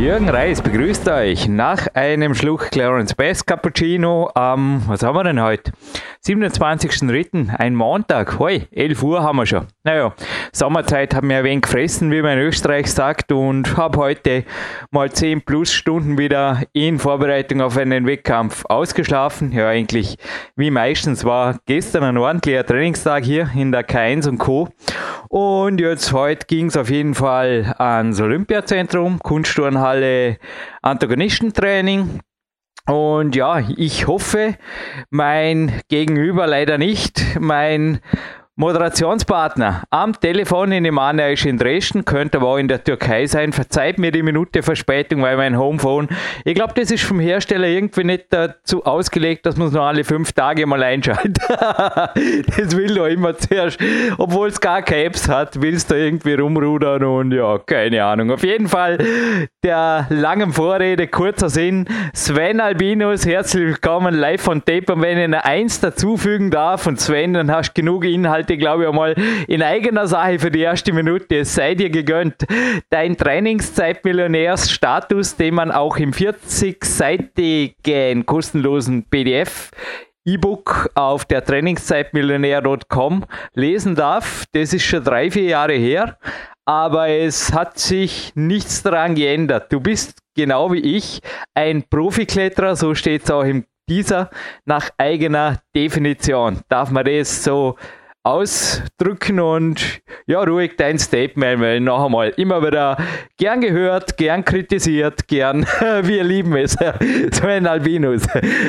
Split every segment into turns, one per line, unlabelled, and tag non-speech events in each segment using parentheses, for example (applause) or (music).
Jürgen Reis begrüßt euch nach einem Schluck Clarence Best Cappuccino am, was haben wir denn heute? 27.03., ein Montag. Hoi, 11 Uhr haben wir schon. Naja, Sommerzeit haben wir ein wenig gefressen, wie man in Österreich sagt, und habe heute mal 10 plus Stunden wieder in Vorbereitung auf einen Wettkampf ausgeschlafen. Ja, eigentlich wie meistens war gestern ein ordentlicher Trainingstag hier in der K1 und Co. Und jetzt heute ging es auf jeden Fall ans Olympiazentrum, Kunstturnhalle, Antagonistentraining. Und ja, ich hoffe, mein Gegenüber leider nicht, mein Moderationspartner am Telefon in Imane ist in Dresden, könnte aber auch in der Türkei sein. Verzeiht mir die Minute Verspätung, weil mein Homephone, ich glaube, das ist vom Hersteller irgendwie nicht dazu ausgelegt, dass man es nur alle fünf Tage mal einschaltet. (laughs) das will doch immer zuerst, obwohl es gar keine Apps hat, willst du irgendwie rumrudern und ja, keine Ahnung. Auf jeden Fall der langen Vorrede, kurzer Sinn. Sven Albinus, herzlich willkommen live von Tape. Und wenn ich eine Eins dazufügen darf und Sven, dann hast du genug Inhalt Inhalte, glaube ich, einmal in eigener Sache für die erste Minute. Es sei dir gegönnt. Dein Trainingszeitmillionärsstatus, den man auch im 40-seitigen kostenlosen PDF E-Book auf der Trainingszeitmillionär.com lesen darf. Das ist schon drei, vier Jahre her, aber es hat sich nichts daran geändert. Du bist genau wie ich ein Profikletterer, so steht es auch im dieser nach eigener Definition. Darf man das so ausdrücken und ja, ruhig dein Statement, weil noch einmal immer wieder gern gehört, gern kritisiert, gern, (laughs) wir lieben es. (laughs) Sven Albinus,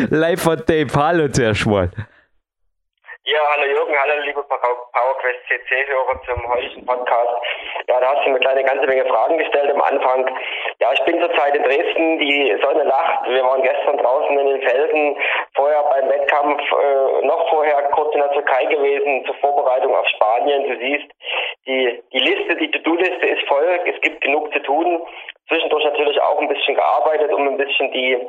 live von Tape, hallo zuerst mal.
Ja, hallo Jürgen, hallo liebe PowerQuest CC-Hörer zum heutigen Podcast. Ja, da hast du mir eine ganze Menge Fragen gestellt am Anfang. Ja, ich bin zurzeit in Dresden, die Sonne lacht. Wir waren gestern draußen in den Felsen, vorher beim Wettkampf, äh, noch vorher kurz in der Türkei gewesen, zur Vorbereitung auf Spanien. Du siehst, die, die Liste, die To-Do-Liste ist voll, es gibt genug zu tun. Zwischendurch natürlich auch ein bisschen gearbeitet, um ein bisschen die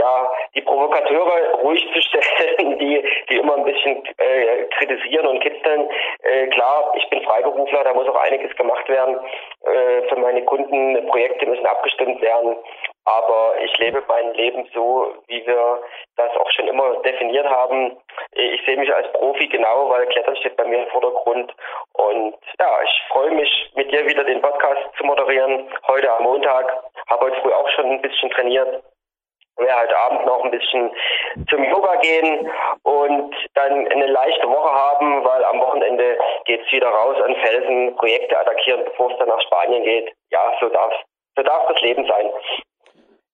ja, die Provokateure ruhig zu stellen, die, die immer ein bisschen äh, kritisieren und kitzeln. Äh, klar, ich bin Freiberufler, da muss auch einiges gemacht werden. Äh, für meine Kunden, Projekte müssen abgestimmt werden. Aber ich lebe mein Leben so, wie wir das auch schon immer definiert haben. Ich sehe mich als Profi genau, weil Klettern steht bei mir im Vordergrund. Und ja, ich freue mich, mit dir wieder den Podcast zu moderieren. Heute am Montag. Habe heute früh auch schon ein bisschen trainiert werde heute Abend noch ein bisschen zum Yoga gehen und dann eine leichte Woche haben, weil am Wochenende geht es wieder raus an Felsen, Projekte attackieren, bevor es dann nach Spanien geht. Ja, so darf, so darf das Leben sein.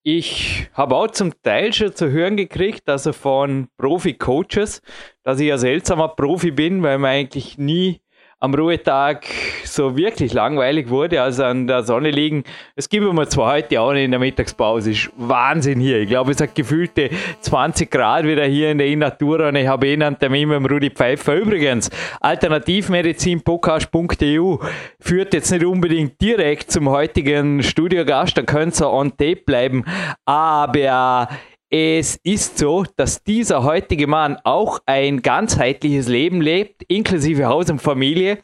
Ich habe auch zum Teil schon zu hören gekriegt, also von Profi-Coaches, dass ich ein seltsamer Profi bin, weil man eigentlich nie am Ruhetag so wirklich langweilig wurde, also an der Sonne liegen. Es gibt immer zwar heute auch nicht in der Mittagspause, ist Wahnsinn hier. Ich glaube, es hat gefühlte 20 Grad wieder hier in der Innatura und ich habe eh einen Termin mit dem Rudi Pfeiffer. Übrigens, alternativmedizinpodcast.eu führt jetzt nicht unbedingt direkt zum heutigen Studiogast, da könnt ihr on tape bleiben, aber es ist so, dass dieser heutige Mann auch ein ganzheitliches Leben lebt, inklusive Haus und Familie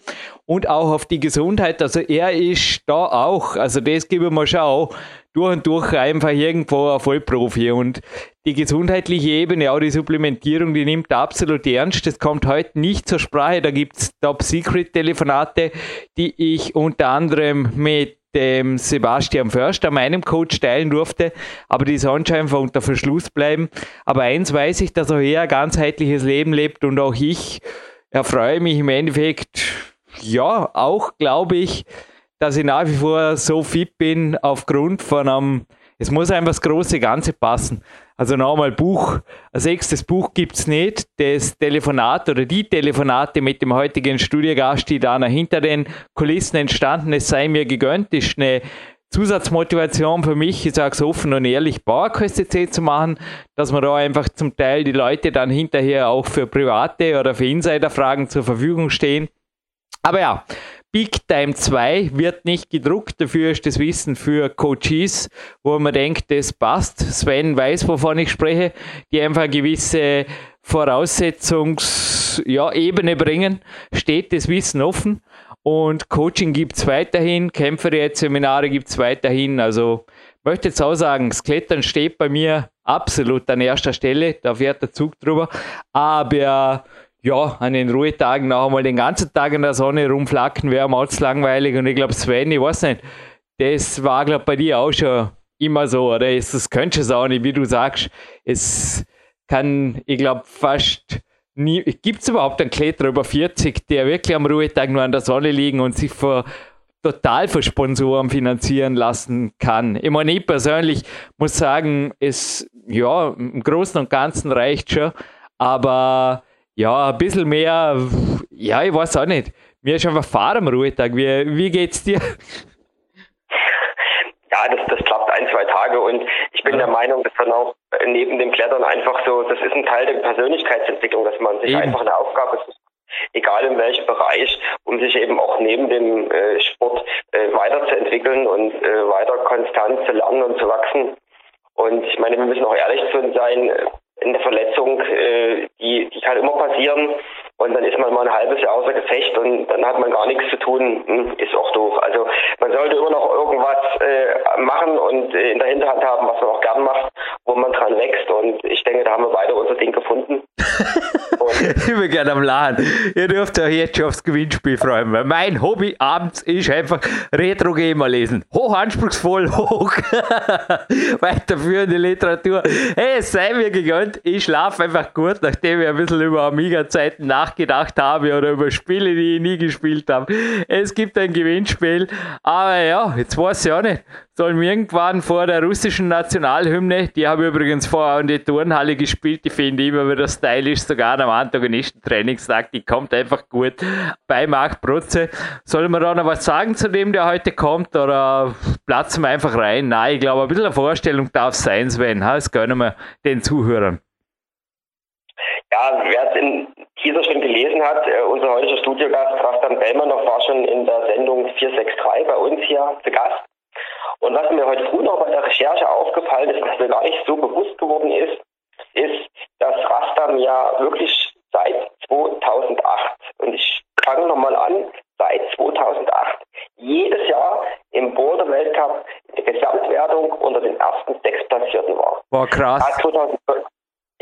und auch auf die Gesundheit. Also er ist da auch, also das geben wir schon durch und durch einfach irgendwo ein Vollprofi. Und die gesundheitliche Ebene, auch die Supplementierung, die nimmt absolut ernst. Das kommt heute nicht zur Sprache. Da gibt es Top-Secret-Telefonate, die ich unter anderem mit dem Sebastian Förster, meinem Coach, teilen durfte, aber die sollen einfach unter Verschluss bleiben. Aber eins weiß ich, dass er hier ein ganzheitliches Leben lebt und auch ich erfreue mich im Endeffekt, ja, auch glaube ich, dass ich nach wie vor so fit bin aufgrund von einem, es muss einfach das große Ganze passen. Also nochmal Buch, ein sechstes Buch gibt es nicht. Das Telefonat oder die Telefonate mit dem heutigen Studiogast, die da hinter den Kulissen entstanden, es sei mir gegönnt, ist eine Zusatzmotivation für mich, ich sage es offen und ehrlich, PowerQuest zu machen, dass man da einfach zum Teil die Leute dann hinterher auch für private oder für Insiderfragen zur Verfügung stehen. Aber ja, Big Time 2 wird nicht gedruckt, dafür ist das Wissen für Coaches, wo man denkt, das passt. Sven weiß, wovon ich spreche, die einfach eine gewisse Voraussetzungsebene ja, bringen, steht das Wissen offen. Und Coaching gibt es weiterhin, Kämpferseminare gibt es weiterhin. Also möchte jetzt auch sagen, das Klettern steht bei mir absolut an erster Stelle, da fährt der Zug drüber. Aber ja, an den Ruhetagen noch einmal den ganzen Tag in der Sonne rumflacken wäre mal langweilig. Und ich glaube, Sven, ich weiß nicht, das war, glaube bei dir auch schon immer so, oder? Das könntest du auch nicht, wie du sagst. Es kann, ich glaube, fast nie, gibt es überhaupt einen Kletterer über 40, der wirklich am Ruhetag nur an der Sonne liegen und sich vor, total von Sponsoren finanzieren lassen kann. Ich meine, ich persönlich muss sagen, es, ja, im Großen und Ganzen reicht schon, aber ja, ein bisschen mehr, ja, ich weiß auch nicht. Mir ist einfach Fahren am Ruhetag. Wie, wie geht's dir?
Ja, das, das klappt ein, zwei Tage und ich bin ja. der Meinung, dass dann auch neben dem Klettern einfach so, das ist ein Teil der Persönlichkeitsentwicklung, dass man sich eben. einfach eine Aufgabe egal in welchem Bereich, um sich eben auch neben dem äh, Sport äh, weiterzuentwickeln und äh, weiter konstant zu lernen und zu wachsen. Und ich meine, wir müssen auch ehrlich zu uns sein, eine Verletzung, äh, die, die kann immer passieren. Und dann ist man mal ein halbes Jahr außer Gefecht und dann hat man gar nichts zu tun. Hm, ist auch doof. Also man sollte immer noch irgendwas äh, machen und äh, in der Hinterhand haben, was man auch gern macht, wo man dran wächst. Und ich denke, da haben wir beide unser Ding gefunden. (laughs)
ich bin gerne am Laden. Ihr dürft euch jetzt schon aufs Gewinnspiel freuen, weil mein Hobby abends ist einfach Retro-Gamer lesen. Hoch anspruchsvoll, (laughs) hoch weiterführende Literatur. Hey, es sei mir gegönnt. Ich schlafe einfach gut, nachdem ich ein bisschen über Amiga-Zeiten nach nachgedacht habe oder über Spiele, die ich nie gespielt habe. Es gibt ein Gewinnspiel, aber ja, jetzt weiß ich auch nicht. Sollen wir irgendwann vor der russischen Nationalhymne, die habe ich übrigens vorher in der Turnhalle gespielt, die finde ich immer wieder stylisch, sogar am Antagonistentrainingstag, die kommt einfach gut bei Marc Protze. Sollen wir da noch was sagen zu dem, der heute kommt oder platzen wir einfach rein? Nein, ich glaube, ein bisschen eine Vorstellung darf sein, Sven. Das gönnen wir den Zuhörern.
Ja, wer es Teaser schon gelesen hat, äh, unser heutiger Studiogast Rastan Bellmanov war schon in der Sendung 463 bei uns hier zu Gast. Und was mir heute früh noch bei der Recherche aufgefallen ist, was mir gar nicht so bewusst geworden ist, ist, dass Rastam ja wirklich seit 2008, und ich fange nochmal an, seit 2008 jedes Jahr im Border Weltcup in der Gesamtwertung unter den ersten sechs Platzierten war.
War krass.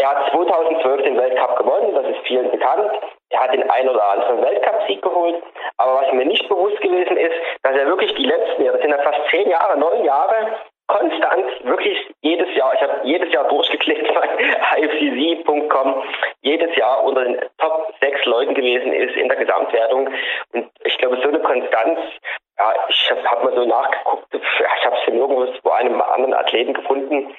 Er hat 2012, er hat 2012 den Weltcup gewonnen, das ist vielen bekannt. Er hat den ein oder anderen Weltcup-Sieg geholt. Aber was mir nicht bewusst gewesen ist, dass er wirklich die letzten Jahre, das sind ja fast zehn Jahre, neun Jahre, konstant, wirklich jedes Jahr, ich habe jedes Jahr durchgeklickt bei (laughs) ifcz.com, jedes Jahr unter den Top sechs Leuten gewesen ist in der Gesamtwertung. Und ich glaube, so eine Konstanz, ja, ich habe hab mal so nachgeguckt, ich habe es in irgendwo bei einem anderen Athleten gefunden.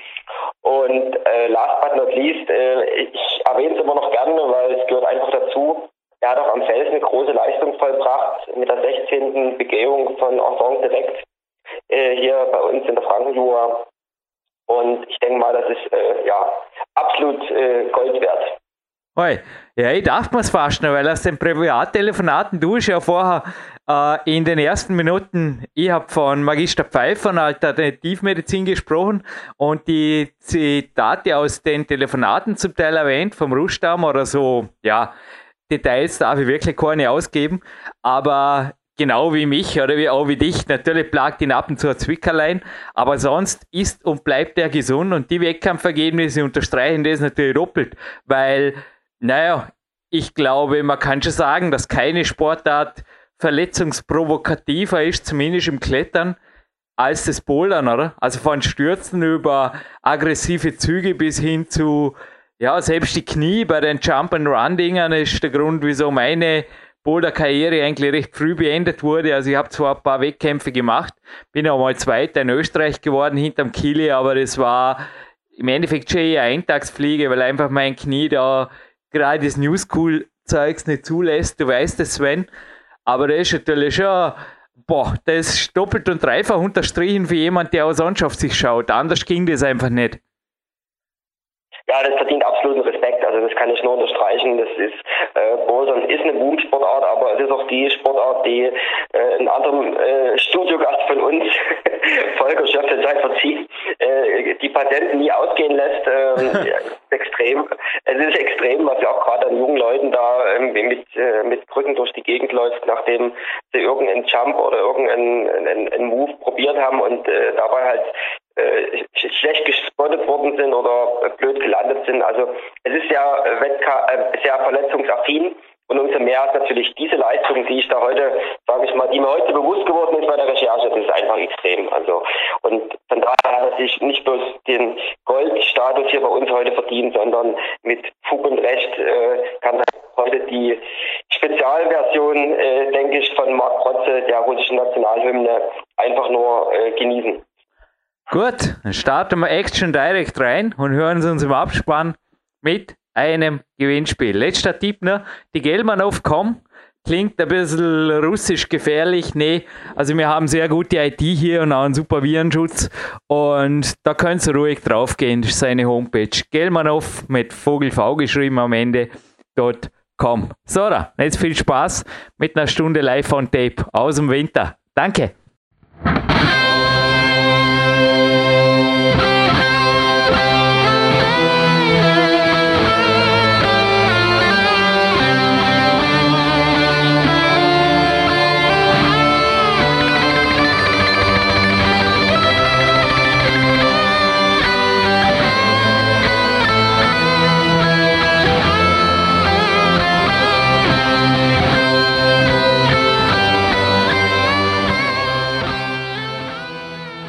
Und äh, last but not least, äh, ich erwähne es immer noch gerne, weil es gehört einfach dazu. Er hat auch am Felsen eine große Leistung vollbracht mit der 16. Begehung von Ensemble direkt äh, hier bei uns in der Frankenjura. Und ich denke mal, das ist äh, ja absolut äh, Gold wert.
Hoi. Ich dachte mir es fast noch, weil aus den Privattelefonaten, du ja vorher äh, in den ersten Minuten, ich habe von Magister Pfeiffer von Alternativmedizin gesprochen und die Zitate aus den Telefonaten zum Teil erwähnt, vom Rustam oder so, ja, Details darf ich wirklich keine ausgeben, aber genau wie mich oder wie auch wie dich, natürlich plagt ihn ab und zu ein Zwickerlein, aber sonst ist und bleibt er gesund und die Wettkampfergebnisse unterstreichen das natürlich doppelt, weil, naja, ich glaube, man kann schon sagen, dass keine Sportart verletzungsprovokativer ist, zumindest im Klettern, als das Bouldern, oder? Also von Stürzen über aggressive Züge bis hin zu, ja, selbst die Knie bei den Jump-and-Run-Dingern ist der Grund, wieso meine Boulder-Karriere eigentlich recht früh beendet wurde. Also ich habe zwar ein paar Wettkämpfe gemacht, bin auch mal Zweiter in Österreich geworden hinterm Kili, aber das war im Endeffekt schon eher Eintagsfliege, weil einfach mein Knie da gerade das New School-Zeugs nicht zulässt. Du weißt es, Sven. Aber das ist natürlich schon, boah, das ist doppelt und dreifach unterstrichen für jemand, der aus Anschaft sich schaut. Anders ging das einfach nicht.
Ja, das verdient absoluten. Also das kann ich nur unterstreichen. Das ist äh, Bouldern ist eine Boomsportart, aber es ist auch die Sportart, die äh, in anderem äh, Studiogast von uns, (laughs) Volker Schöpfe, sei verziehen, äh, die Patenten nie ausgehen lässt. Äh, (laughs) extrem. Es ist extrem, was ja auch gerade an jungen Leuten da ähm, mit, äh, mit Krücken durch die Gegend läuft, nachdem sie irgendeinen Jump oder irgendeinen einen, einen Move probiert haben und äh, dabei halt äh, schlecht gespottet worden sind oder blöd gelandet sind. Also es ist ja Wettka äh, sehr verletzungsaffin und umso mehr ist natürlich diese Leistung, die ich da heute, sage ich mal, die mir heute bewusst geworden ist bei der Recherche, das ist einfach extrem. Also und von daher hat er sich nicht bloß den Goldstatus hier bei uns heute verdient, sondern mit Fug und Recht äh, kann er heute die Spezialversion, äh, denke ich, von Mark Protze, der russischen Nationalhymne, einfach nur äh, genießen.
Gut, dann starten wir Action direkt rein und hören uns im Abspann mit einem Gewinnspiel. Letzter Tipp noch, die Gelmanov.com klingt ein bisschen russisch gefährlich. Nee, also wir haben sehr gute IT hier und auch einen super Virenschutz und da könnt ihr ruhig draufgehen, das ist seine Homepage. Gelmanov mit Vogel V geschrieben am Ende, .com. So, jetzt viel Spaß mit einer Stunde live on Tape aus dem Winter. Danke.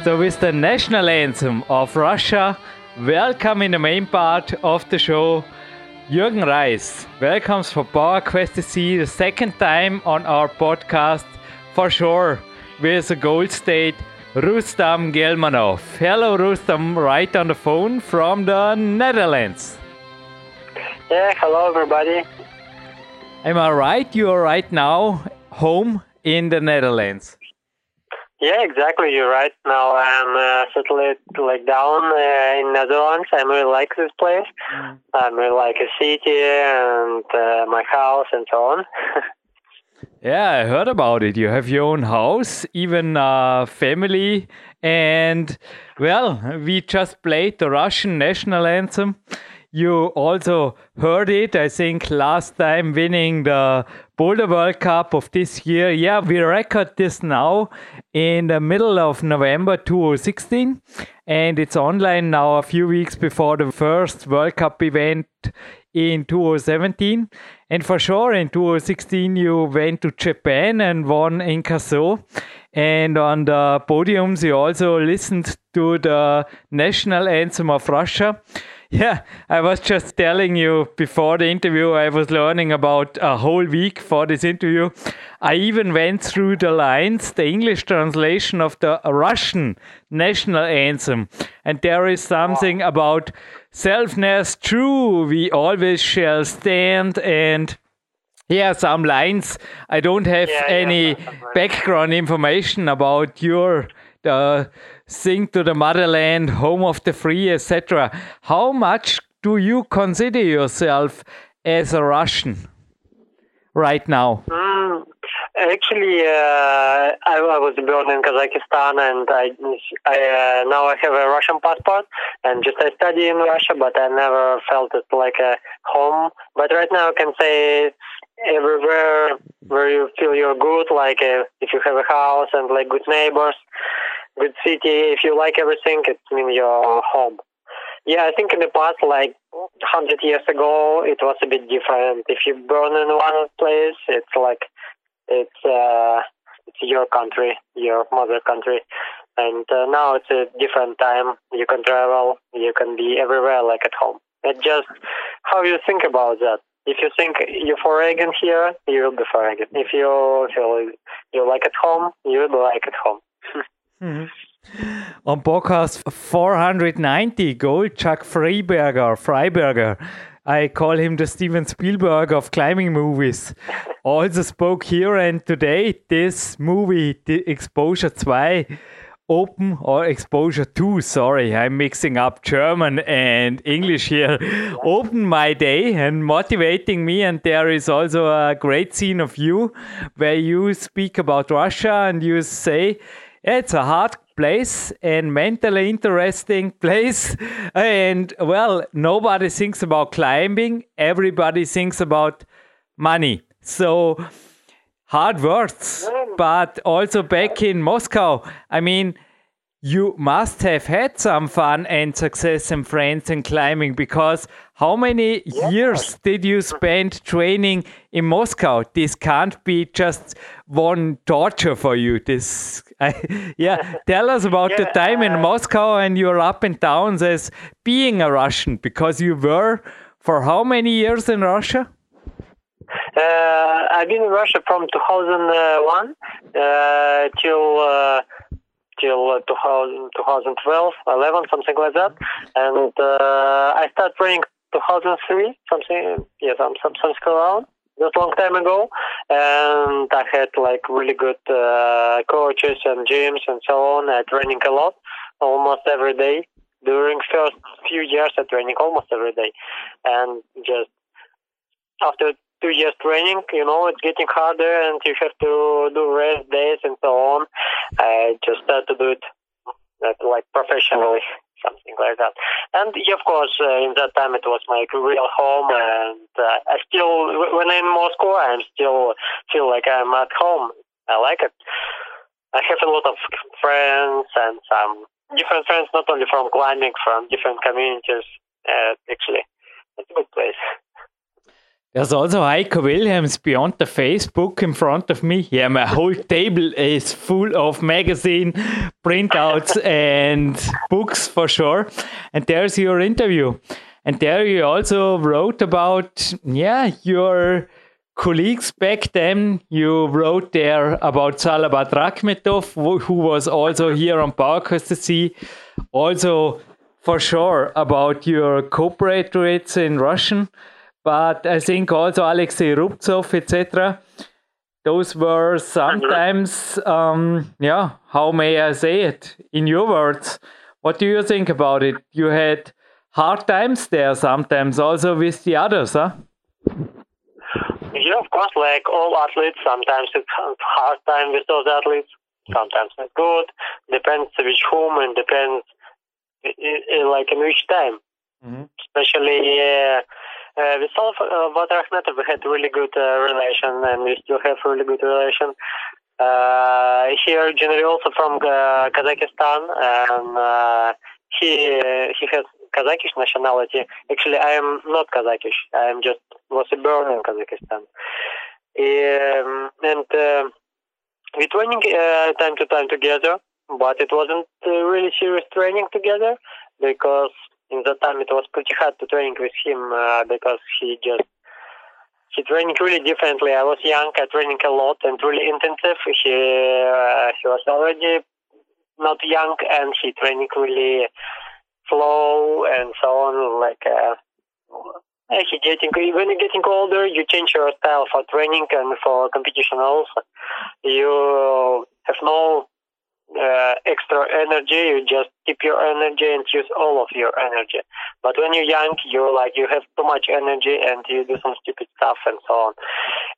So, with the national anthem of Russia, welcome in the main part of the show, Jürgen Reis. Welcomes for Power Quest to see the second time on our podcast, for sure, with the gold state, Rustam Gelmanov. Hello, Rustam, right on the phone from the Netherlands.
Yeah, hello, everybody.
Am I right? You are right now home in the Netherlands.
Yeah, exactly. You're right. Now I'm uh, settled like down uh, in Netherlands. I really like this place. Mm. I really like a city and uh, my house and so on. (laughs)
yeah, I heard about it. You have your own house, even uh, family, and well, we just played the Russian national anthem. You also heard it, I think, last time winning the Boulder World Cup of this year. Yeah, we record this now in the middle of November 2016, and it's online now a few weeks before the first World Cup event in 2017. And for sure, in 2016, you went to Japan and won in Kazo. And on the podiums, you also listened to the national anthem of Russia. Yeah, I was just telling you before the interview, I was learning about a whole week for this interview. I even went through the lines, the English translation of the Russian national anthem. And there is something wow. about selfness true, we always shall stand and yeah, some lines. I don't have yeah, any yeah, background information about your uh, sing to the motherland, home of the free, etc. How much do you consider yourself as a Russian right now?
Mm, actually, uh, I, I, was born in Kazakhstan, and I, I uh, now I have a Russian passport, and just I study in Russia, but I never felt it like a home. But right now, I can say everywhere where you feel you're good, like uh, if you have a house and like good neighbors, good city. If you like everything, it means you're home. Yeah, I think in the past, like 100 years ago, it was a bit different. If you born in one place, it's like it's uh, it's your country, your mother country, and uh, now it's a different time. You can travel, you can be everywhere, like at home. Just how you think about that. If you think you're foreign here, you will be foreign. If you feel you like at home, you will be like at home.
Mhm. On podcast 490, Gold Chuck Fryberger, Fryberger. I call him the Steven Spielberg of climbing movies. (laughs) also spoke here and today this movie, the Exposure 2, open or exposure to, sorry, I'm mixing up German and English here, open my day and motivating me. And there is also a great scene of you where you speak about Russia and you say, it's a hard place and mentally interesting (laughs) place. And well, nobody thinks about climbing, everybody thinks about money. So, hard words, but also back in Moscow. I mean, you must have had some fun and success and friends in climbing because how many years did you spend training in Moscow? This can't be just one torture for you. This, I, (laughs) yeah. Tell us about yeah, the time in uh, Moscow and your up and downs as being a Russian because you were for how many years in Russia?
Uh, I've been in Russia from 2001 uh, till uh, till 2000, 2012, 11, something like that. And uh, I started training 2003, something, yeah, some, some, something around. Just long time ago, and I had like really good uh, coaches and gyms and so on. I training a lot, almost every day. During first few years, I training almost every day, and just after two years training, you know, it's getting harder and you have to do rest days and so on. I just started to do it like professionally, something like that. And of course, uh, in that time it was my real home, and uh, I still, when I'm in Moscow, I still feel like I'm at home. I like it. I have a lot of friends and some different friends, not only from climbing, from different communities. Uh, actually, it's a good place.
There's also Heiko Wilhelms beyond the Facebook in front of me. Yeah, my whole table is full of magazine printouts (laughs) and books for sure. And there's your interview. And there you also wrote about, yeah, your colleagues back then. You wrote there about Salavat Rakhmetov, who was also here on PowerQuest to see. Also, for sure, about your co-operates in Russian but I think also Alexei Rubtsov, etc. Those were sometimes, um, yeah, how may I say it in your words? What do you think about it? You had hard times there sometimes, also with the others, huh?
Yeah, of course, like all athletes, sometimes it's hard time with those athletes. Sometimes it's good. Depends which whom and depends like in which time. Mm -hmm. Especially uh, uh, with Salaf uh, Akhmetov, we had really good uh, relation, and we still have really good relation. Uh, he originally also from uh, Kazakhstan, and uh, he he has Kazakish nationality. Actually, I am not Kazakish. I am just was born in Kazakhstan. Um, and uh, we training uh, time to time together, but it wasn't really serious training together because in that time it was pretty hard to train with him uh, because he just he trained really differently. I was young, I training a lot and really intensive. He uh, he was already not young and he training really slow and so on. Like uh, he getting when you're getting older, you change your style for training and for competition also. You have no uh, extra energy, you just keep your energy and use all of your energy. But when you're young, you're like you have too much energy and you do some stupid stuff and so on.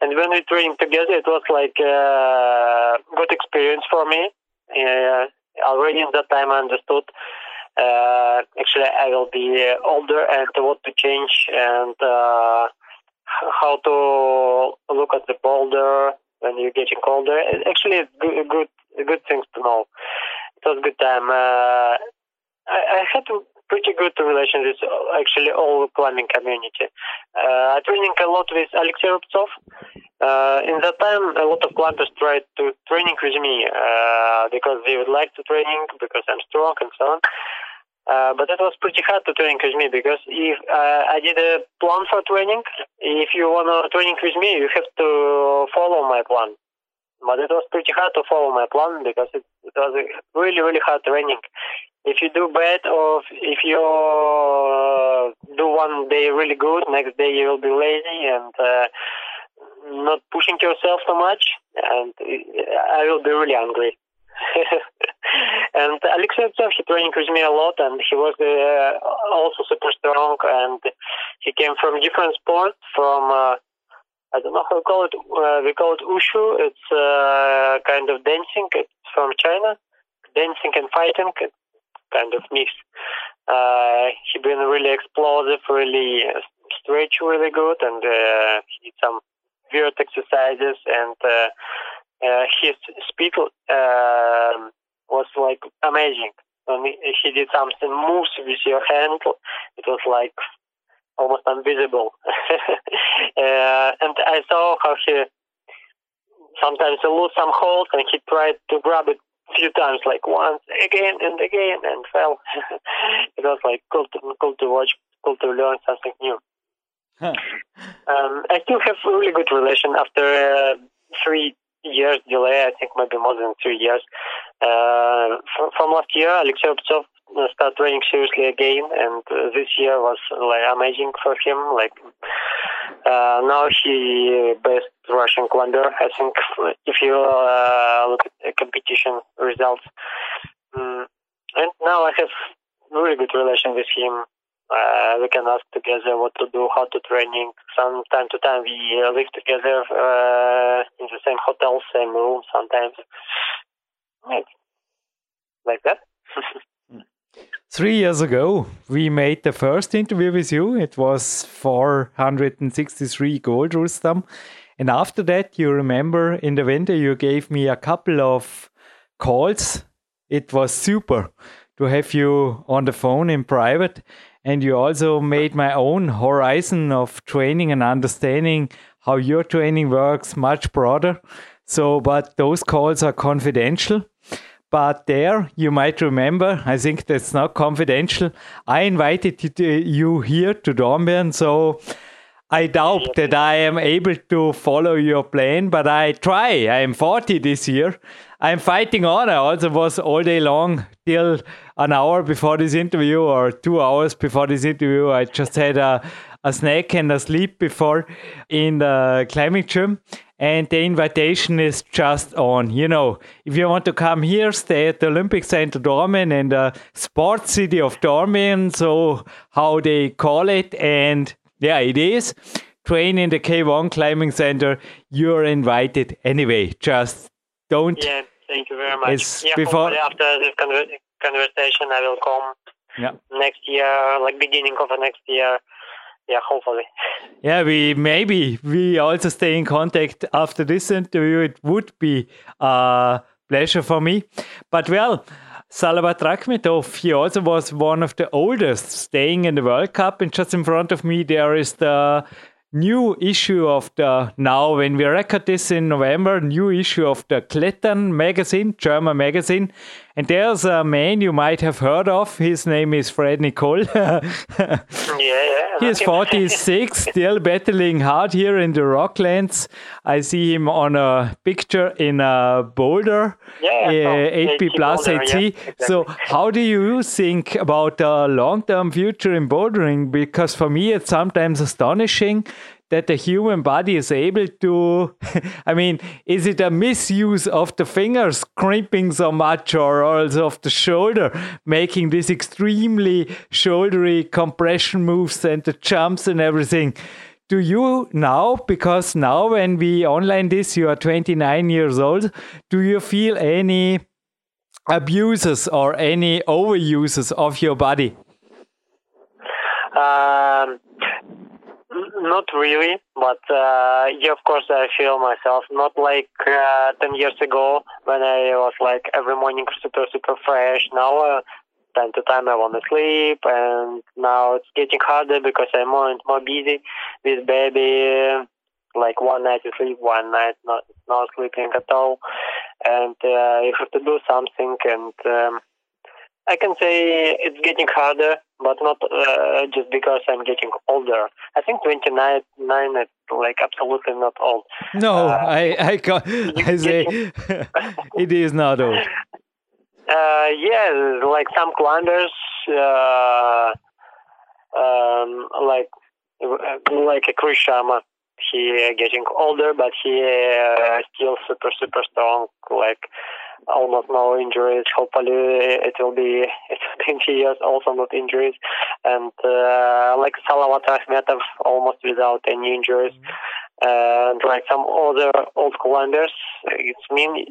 And when we trained together, it was like a uh, good experience for me. Uh, already in that time, I understood. Uh, actually, I will be older and what to change and uh, how to look at the boulder when you're getting older. Actually, good, good good things to know. It was a good time. Uh, I, I had pretty good relation with actually all climbing community. Uh, I training a lot with Alexey Rubtsov. Uh, in that time, a lot of climbers tried to training with me uh, because they would like to training because I'm strong and so on. Uh, but it was pretty hard to train with me because if uh, I did a plan for training, if you want to training with me, you have to follow my plan. But it was pretty hard to follow my plan because it, it was really, really hard training. If you do bad or if you uh, do one day really good, next day you will be lazy and uh, not pushing yourself so much, and I will be really angry. (laughs) And Alexey he training with me a lot, and he was uh, also super strong. And he came from different sports, from uh, I don't know how to call it. Uh, we call it wushu. It's uh, kind of dancing. It's from China, dancing and fighting, kind of mix. Uh, he been really explosive, really stretch really good, and uh, he did some weird exercises. And uh, uh, his speed uh, was like amazing. When he did something moves with your hand, it was like almost invisible. (laughs) uh, and I saw how he sometimes he lose some hold and he tried to grab it a few times, like once, again and again, and fell. (laughs) it was like cool to, cool to watch, cool to learn something new. um, I still have a really good relation after uh, three years delay. I think maybe more than three years. Uh, from, from last year, Alexey Rubtsov start training seriously again, and uh, this year was like amazing for him. Like uh, now he best Russian climber. I think if you uh, look at competition results, um, and now I have really good relation with him. Uh, we can ask together what to do, how to training. Some time to time we live together uh, in the same hotel, same room. Sometimes, like, like that. (laughs)
Three years ago, we made the first interview with you. It was 463 gold, Rustam. And after that, you remember in the winter, you gave me a couple of calls. It was super to have you on the phone in private. And you also made my own horizon of training and understanding how your training works much broader. So, but those calls are confidential. But there, you might remember, I think that's not confidential. I invited you here to Dornbirn, so I doubt that I am able to follow your plan, but I try. I am 40 this year. I'm fighting on. I also was all day long till an hour before this interview or two hours before this interview. I just had a, a snack and a sleep before in the climbing gym and the invitation is just on. You know, if you want to come here, stay at the Olympic Center Dornbirn in the sports city of Dornbirn, so how they call it, and yeah, it is. Train in the K1 Climbing Center. You're invited anyway. Just don't.
Yeah, thank you very much. It's yeah, before after this conversation, I will come. Yeah. Next year, like beginning of the next year yeah, hopefully.
Yeah, we maybe we also stay in contact after this interview. It would be a pleasure for me. But well, Salavat Rakhmetov, he also was one of the oldest staying in the World Cup. And just in front of me, there is the new issue of the now when we record this in November, new issue of the Klettern magazine, German magazine. And there's a man you might have heard of. His name is Fred Nicole. (laughs)
yeah, yeah.
He's 46, still battling hard here in the Rocklands. I see him on a picture in a boulder,
yeah,
uh, 8B plus 8C. Yeah, exactly. So, how do you think about the long term future in bouldering? Because for me, it's sometimes astonishing that the human body is able to (laughs) i mean is it a misuse of the fingers crimping so much or also of the shoulder making these extremely shouldery compression moves and the jumps and everything? Do you now because now when we online this you are 29 years old do you feel any abuses or any overuses of your body?
Um, not really, but uh, yeah, of course, I feel myself not like uh, ten years ago when I was like every morning super super fresh. Now, uh, time to time, I want to sleep, and now it's getting harder because I'm more and more busy with baby. Like one night you sleep, one night not not sleeping at all, and uh, you have to do something and. Um, I can say it's getting harder, but not uh, just because I'm getting older. I think 29 nine is like absolutely not old.
No, uh, I I, can I say (laughs) it is not old. (laughs)
Uh, yeah, like some climbers, uh, um, like like a Chris Sharma, he getting older, but he uh, still super super strong. Like almost no injuries. Hopefully, it will be (laughs) it's 20 years also not injuries, and uh, like Salavat Akhmetov almost without any injuries. And like some other old climbers, it's mean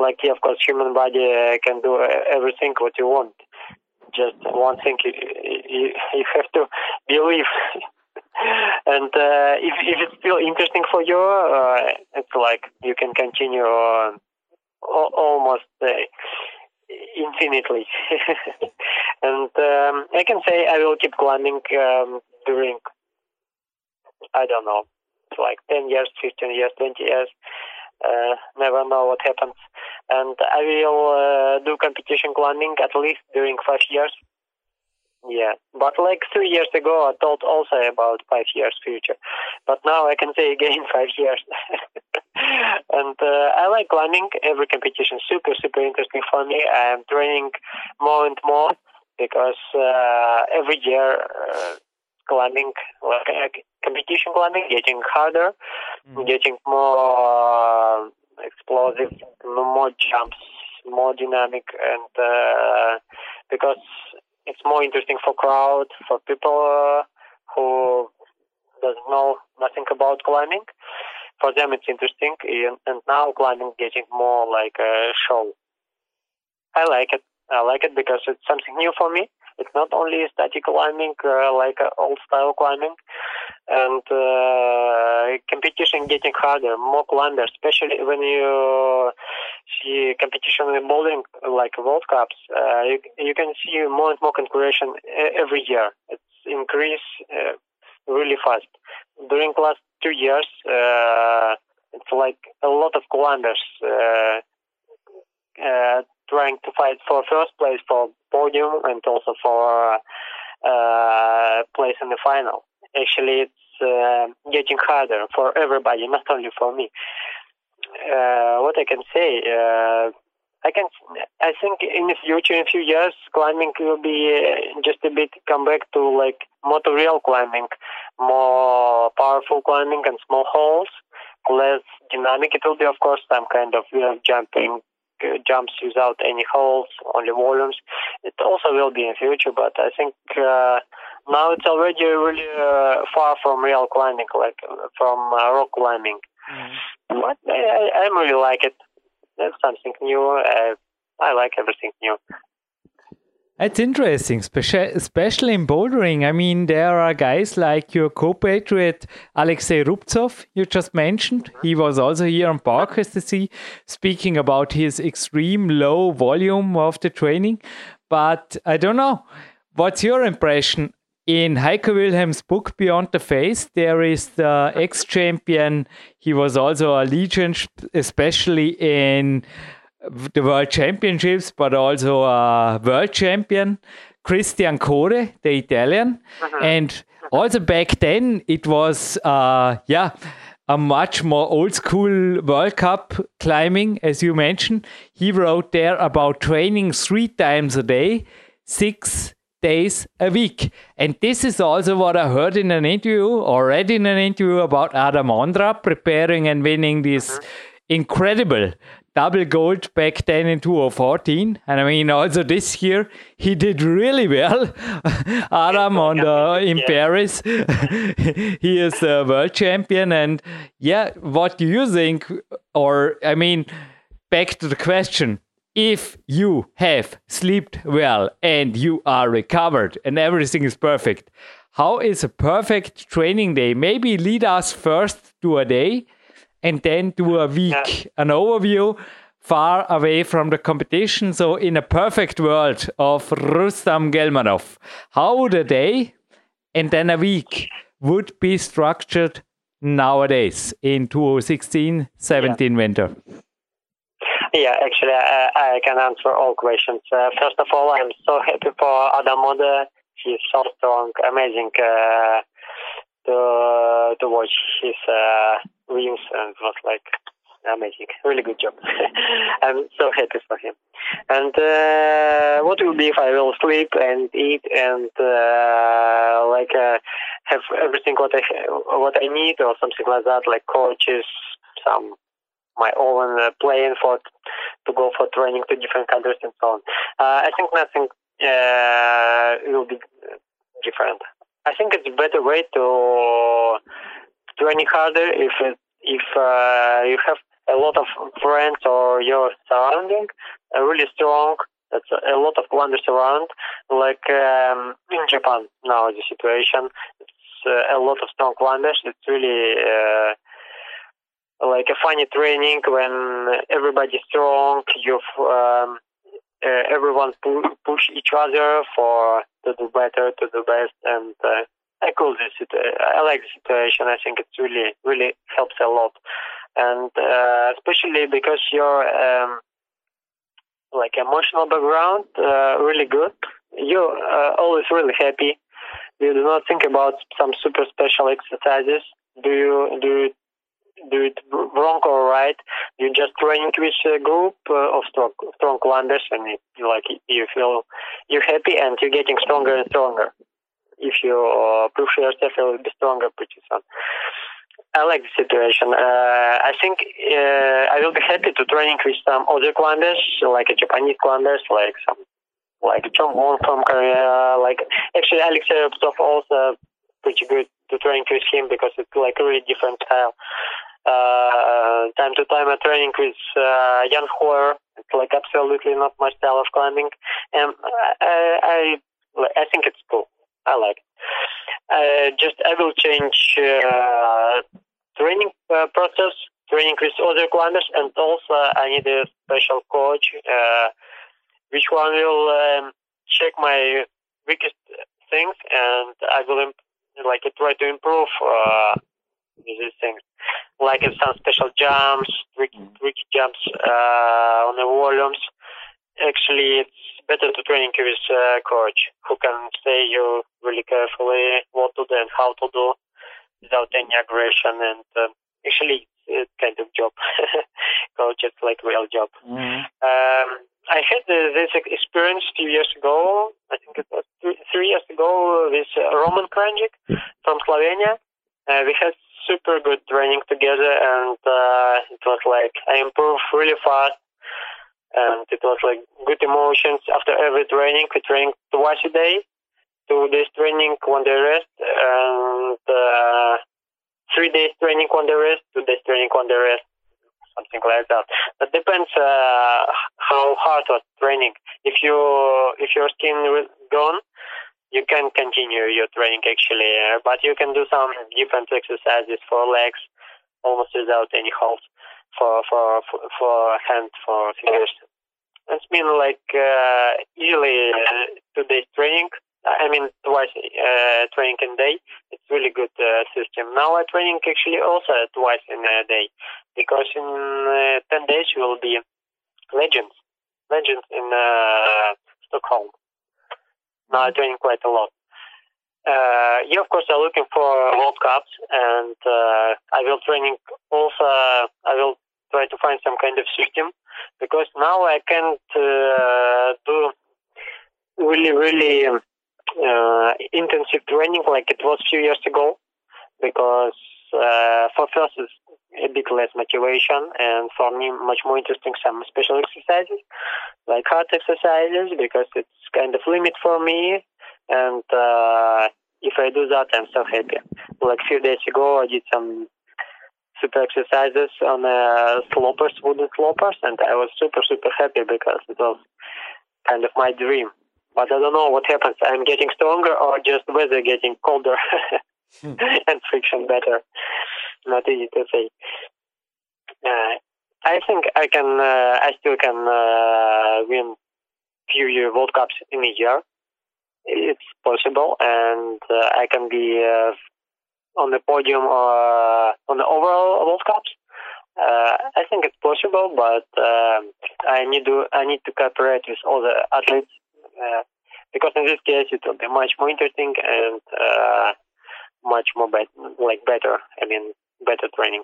like yeah, of course, human body can do everything what you want. Just one thing you, you, you have to believe (laughs) and uh, if if it's still interesting for you, uh, it's like you can continue uh, almost uh, infinitely. (laughs) and um, I can say I will keep climbing um, during I don't know, like ten years, fifteen years, twenty years. Uh, never know what happens. And I will uh, do competition climbing at least during five years yeah, but like three years ago, I thought also about five years future, but now I can (laughs) say again five years. (laughs) and uh, I like climbing. Every competition super super interesting for me. I'm training more and more because uh, every year uh, climbing, like uh, competition climbing, getting harder, mm. getting more uh, explosive, more jumps, more dynamic, and uh, because it's more interesting for crowd, for people uh, who doesn't know nothing about climbing. For them, it's interesting, and now climbing getting more like a show. I like it. I like it because it's something new for me. It's not only static climbing, uh, like uh, old style climbing, and uh, competition getting harder, more climbers, especially when you see competition in bouldering, like World Cups. Uh, you, you can see more and more concurrency every year. It's increase uh, really fast. During last two years, uh, it's like a lot of climbers trying to fight for first place for podium and also for uh, place in the final. Actually, it's uh, getting harder for everybody, not only for me. Uh, what I can say, uh, I can, I think in the future, in a few years, climbing will be uh, just a bit come back to like motor real climbing, more powerful climbing and small holes, less dynamic. It will be, of course, some kind of jumping uh, jumps without any holes, only volumes. It also will be in future, but I think uh, now it's already really uh, far from real climbing, like from uh, rock climbing. Mm-hmm. But I, I, I really like it. It's something new. Uh, I like everything new.
It's interesting, especially in bouldering. I mean, there are guys like your compatriot Alexei Rubtsov, you just mentioned. He was also here on PowerQuest to see, speaking about his extreme low volume of the training. But I don't know. What's your impression? In Heiko Wilhelm's book Beyond the Face, there is the ex champion. He was also a legend, especially in the World Championships, but also a world champion, Christian Core, the Italian. Uh-huh. And also back then, it was, uh, yeah, a much more old school World Cup climbing, as you mentioned. He wrote there about training three times a day, six days a week. And this is also what I heard in an interview, or read in an interview about Adam Ondra preparing and winning this uh-huh. incredible double gold back then in 2014. And I mean, also this year, he did really well. Adam on the, in yeah. Paris, (laughs) he is a world champion. And yeah, what do you think? Or, I mean, back to the question if you have slept well and you are recovered and everything is perfect, how is a perfect training day? Maybe lead us first to a day and then do a week, yeah. an overview far away from the competition. So, in a perfect world of Rustam Gelmanov, how would a day and then a week would be structured nowadays in 2016 17 yeah. winter?
Yeah, actually, I, I, can answer all questions. Uh, first of all, I'm so happy for Adam Mode. He's so strong, amazing uh, to to watch his uh, wins, and was like amazing, (laughs) really good job. (laughs) I'm so happy for him. And uh, what will be if I will sleep and eat and uh, like uh, have everything what I what I need or something like that, like coaches, some my own uh, playing for to go for training to different countries and so on. Uh, I think nothing uh, will be different. I think it's a better way to training harder if it, if uh, you have a lot of friends or your surrounding are really strong. That's a lot of climbers around. Like um, in Japan now, the situation it's uh, a lot of strong climbers. It's really uh, like a funny training when everybody's strong. You've um, uh, everyone pu- push each other for to do better, to do best, and uh, I cool this. I like the situation. I think it's really really helps a lot, and uh, especially because your um, like emotional background uh, really good. You're uh, always really happy. You do not think about some super special exercises. Do you do you do it wrong or right? You just training with a group uh, of strong strong climbers, and you like you feel you're happy and you're getting stronger and stronger if you uh, push yourself, you will be stronger pretty soon. I like the situation. Uh, I think uh, I will be happy to training with some other climbers, like a Japanese climbers, like some like John Wong from Korea. Like actually, Alexey Rubtsov also pretty good to train with him because it's like a really different style. Uh, time to time, I'm training with uh, Jan Hoyer. It's like absolutely not my style of climbing, and I I, I think it's cool. I like. Uh, just I will change uh, training uh, process, training with other climbers, and also I need a special coach, uh, which one will um, check my weakest things, and I will like try to improve uh, these things, like some special jumps, tricky, tricky jumps uh, on the volumes. Actually, it's better to training with a coach who can say you really carefully what to do and how to do without any aggression and uh, actually it's kind of job. (laughs) Coach it's like real job. Mm-hmm. um, I had uh, this experience a few years ago I think it was three, three years ago with uh, Roman Krajnik from Slovenia. Uh, we had super good training together and uh, it was like I improved really fast and it was like good emotions after every training. We train twice a day, two days training, one day rest, and uh, three days training, one day rest, two days training, one day rest, something like that. That depends uh, how hard was training. If you if your skin is gone, you can continue your training actually, but you can do some different exercises for legs almost without any halt for for for, for hand for fingers. It's been like uh, usually uh, two days training. I mean twice uh, training in a day. It's really good uh, system. Now I training actually also twice in a day because in uh, ten days you will be legends, legends in uh, Stockholm. Now I training quite a lot. Uh, yeah, of course, I'm looking for World Cups, and uh, I will training also. I will try to find some kind of system because now I can't uh, do really, really uh, intensive training like it was a few years ago because uh, for first it's a bit less motivation and for me much more interesting some special exercises like heart exercises because it's kind of limit for me and uh, if I do that I'm so happy. Like a few days ago I did some super exercises on uh, slopers, wooden slopers, and I was super, super happy because it was kind of my dream. But I don't know what happens. I'm getting stronger or just weather getting colder hmm. (laughs) and friction better. Not easy to say. Uh, I think I can, uh, I still can uh, win few World Cups in a year. It's possible, and uh, I can be uh, on the podium uh, on the overall World Cups. Uh, I think it's possible, but I need to I need to cooperate with all the athletes because in this case it will be much more interesting and much more be- like better. I mean, better training.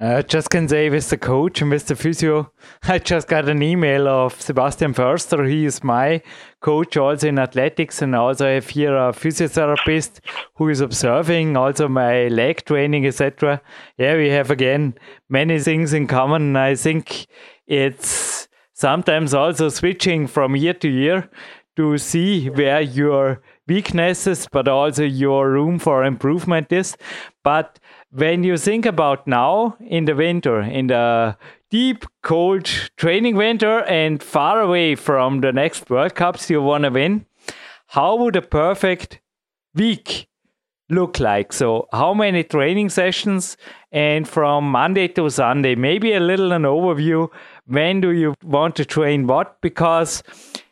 Uh, just can say with the coach and with the physio, I just got an email of Sebastian Förster. He is my coach also in athletics, and also I have here a physiotherapist who is observing also my leg training, etc. Yeah, we have again many things in common. I think it's sometimes also switching from year to year to see where your weaknesses, but also your room for improvement is. But when you think about now in the winter, in the deep, cold training winter, and far away from the next World Cups you want to win, how would a perfect week look like? So, how many training sessions and from Monday to Sunday? Maybe a little an overview. When do you want to train what? Because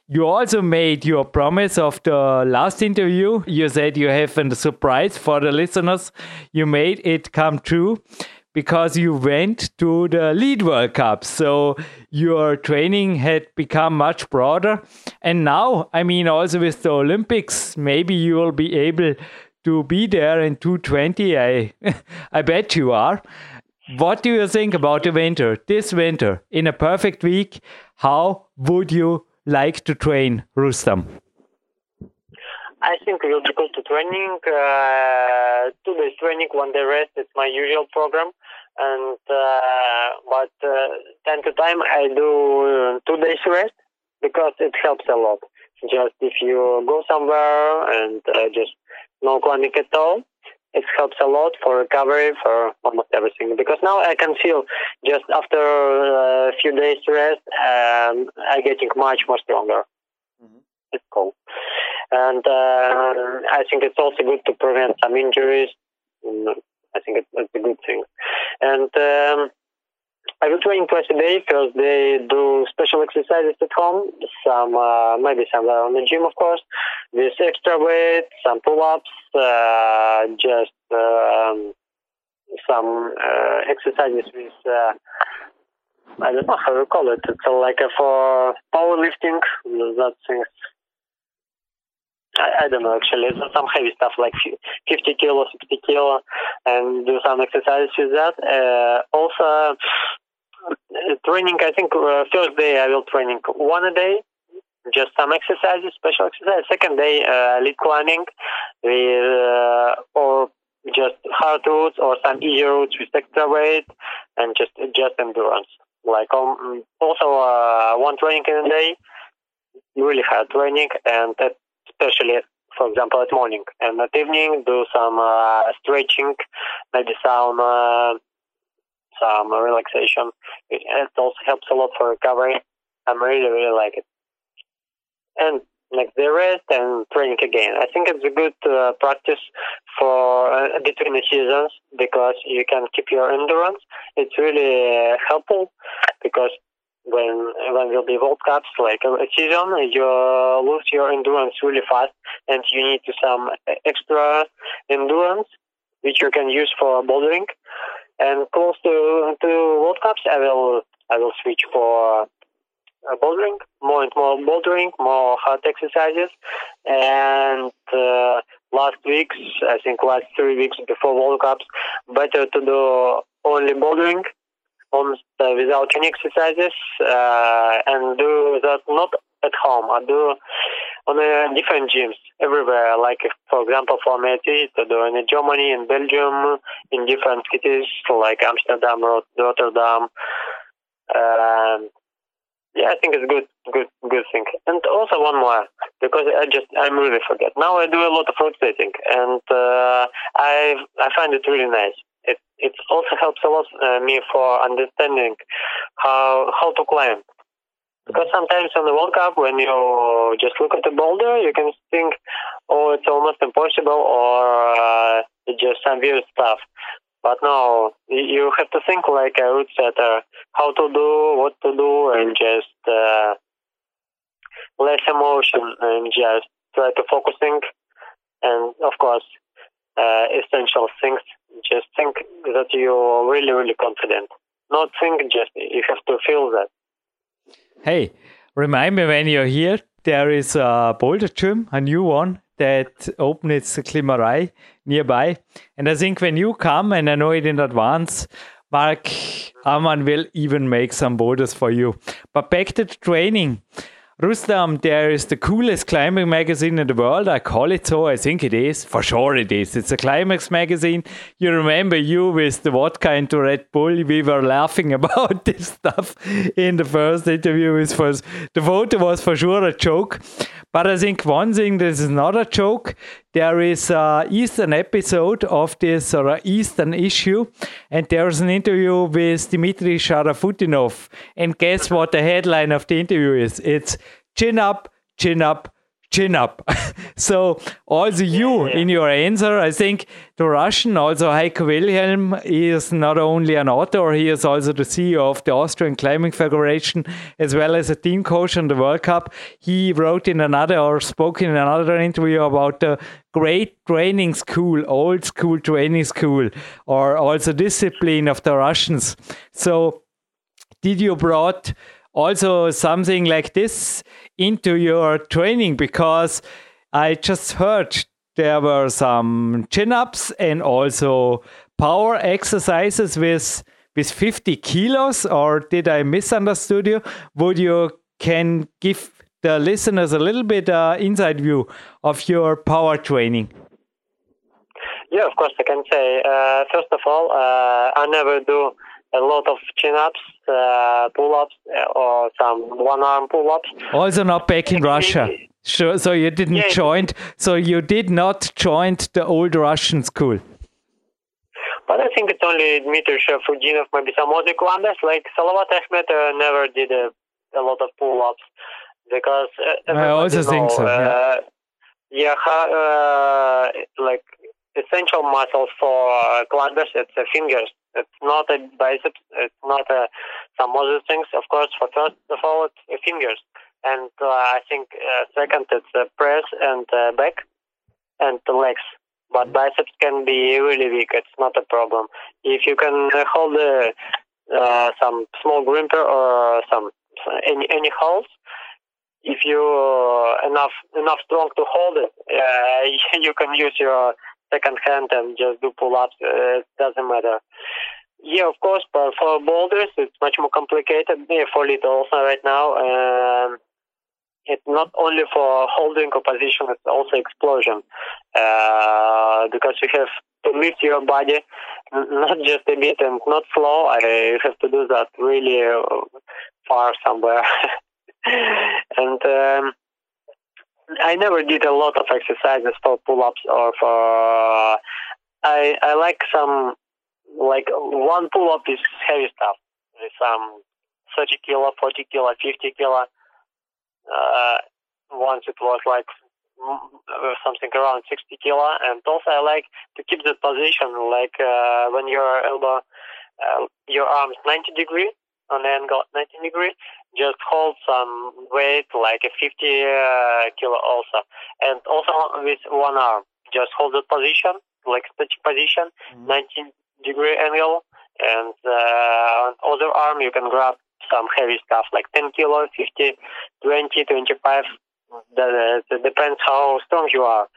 you also made your promise of the last interview. You said you have a surprise for the listeners. You made it come true because you went to the lead World Cup. So your training had become much broader. And now, I mean, also with the Olympics, maybe you will be able to be there in 220. I, (laughs) I bet you are. What do you think about the winter? This winter, in a perfect week, how would you like to train, Rustam?
I think we'll go to training. Uh, two days training, one day rest. It's my usual program. And uh, but uh, time to time I do two days rest because it helps a lot. Just if you go somewhere and uh, just no climbing at all, it helps a lot for recovery for almost everything because now I can feel just after a few days rest um, I'm getting much more stronger. Mm-hmm. It's cool, and uh, I think it's also good to prevent some injuries. Mm, I think it's, a good thing, and um, I will train twice a day. because they do special exercises at home. Some, uh, maybe some on the gym, of course. With extra weight, some pull-ups, uh, just um, some uh, exercises with. Uh, I don't know how you call it. It's like a for powerlifting. That things. I, I don't know actually. Some heavy stuff like 50 kilo, 60 kilo, and do some exercises with that. Uh, also, uh, training, I think uh, first day I will training one a day, just some exercises, special exercise. Second day, uh, lead climbing with, uh, or just hard routes or some easy routes with extra weight and just, just endurance. Like, um, also, uh, one training in a day, really hard training and especially for example, at morning and at evening, do some uh, stretching, maybe some uh, some relaxation. It, also helps a lot for recovery. i'm really, really like it. And next day rest and training again. I think it's a good uh, practice for uh, between the seasons because you can keep your endurance. It's really uh, helpful because when when will be World Cups like a season, you lose your endurance really fast, and you need some extra endurance which you can use for bouldering. And close to to World Cups, I will I will switch for uh, bouldering, more and more bouldering, more hard exercises. And uh, last weeks, I think last three weeks before World Cups, better to do only bouldering, almost uh, without any exercises, uh, and do that not at home. I do on uh, different gyms everywhere. Like for example, for me, to do in Germany, in Belgium, in different cities like Amsterdam, Rotterdam. Um, yeah, I think it's good, good, good thing. And also one more because I just I'm really forget. Now I do a lot of rotating, and uh, I I find it really nice. It it also helps a lot uh, me for understanding how how to climb because sometimes on the World Cup, when you just look at the boulder, you can think, oh, it's almost impossible, or uh, it's just some weird stuff. But no, you have to think like a route setter, how to do, what to do, and just uh, less emotion and just try to focusing. And of course, uh, essential things. Just think that you're really, really confident. Not think just you have to feel that.
Hey, remind me when you're here, there is a boulder gym, a new one that opened its Klimarei nearby. And I think when you come, and I know it in advance, Mark Amann will even make some boulders for you. But back to the training. Rustam, there is the coolest climbing magazine in the world. I call it so. I think it is. For sure it is. It's a climax magazine. You remember you with the vodka into Red Bull. We were laughing (laughs) about this stuff in the first interview. It was, the photo was for sure a joke. But I think one thing, this is not a joke. There is a Eastern episode of this or a Eastern issue, and there's an interview with Dmitry Sharafutdinov. And guess what the headline of the interview is? It's chin up, chin up, chin up. (laughs) so also you in your answer, I think the Russian, also Heiko Wilhelm, is not only an author, he is also the CEO of the Austrian Climbing Federation, as well as a team coach on the World Cup. He wrote in another or spoke in another interview about the great training school, old school training school, or also discipline of the Russians. So did you brought also something like this into your training because I just heard there were some chin ups and also power exercises with with 50 kilos or did I misunderstood you? Would you can give the listeners a little bit uh, inside view of your power training?
Yeah, of course I can say. Uh, first of all, uh, I never do a lot of chin-ups, uh, pull-ups, uh, or some one-arm pull-ups.
Also not back in Russia. Sure. So you didn't yeah, join. So you did not join the old Russian school.
But I think it's only Dmitry Sharafutdinov, maybe some other climbers like Salavat Ahmed uh, never did a, a, lot of pull-ups because uh,
I also think so.
Yeah, yeah uh, like essential muscles for uh, climbers, it's the fingers. It's not a biceps. It's not a, some other things. Of course, for first of all, it's fingers, and uh, I think uh, second it's the press and uh, back, and the legs. But biceps can be really weak. It's not a problem if you can hold uh, some small crimper or some any any holds. If you enough enough strong to hold it, (laughs) you can use your second hand and just do pull-ups. Uh, it doesn't matter. Yeah, of course, but for boulders, it's much more complicated. Yeah, for little also right now. Um, it's not only for holding a position, it's also explosion. Uh, because you have to lift your body, not just a bit and not slow. I have to do that really uh, far somewhere. (laughs) and um, I never did a lot of exercises for pull-ups or for. I I like some like one pull-up is heavy stuff. Some 30 kilo, 40 kilo, 50 kilo. Uh, once it was like something around 60 kilo, and also I like to keep the position like uh, when your elbow, uh, your arms 90 degree on the angle 19 degrees, just hold some weight, like a 50 uh, kilo also. And also with one arm, just hold the position, like such position, mm-hmm. 19 degree angle. And uh, other arm, you can grab some heavy stuff, like 10 kilo, 50, 20, 25. That, that depends how strong you are.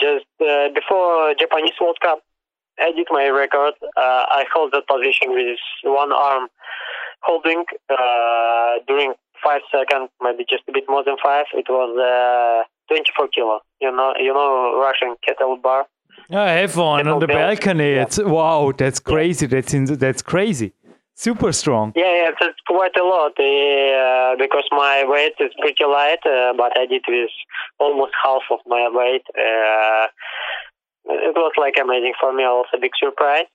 Just uh, before Japanese World Cup, I did my record. Uh, I hold that position with one arm holding uh, during five seconds, maybe just a bit more than five. It was uh, 24 kilo. You know, you know Russian kettle bar.
I have one kettle on the balcony. Yeah. It's wow, that's crazy. That's in, that's crazy. Super strong.
Yeah, yeah, it's quite a lot uh, because my weight is pretty light, uh, but I did with almost half of my weight. Uh, it was like amazing for me, also big surprise.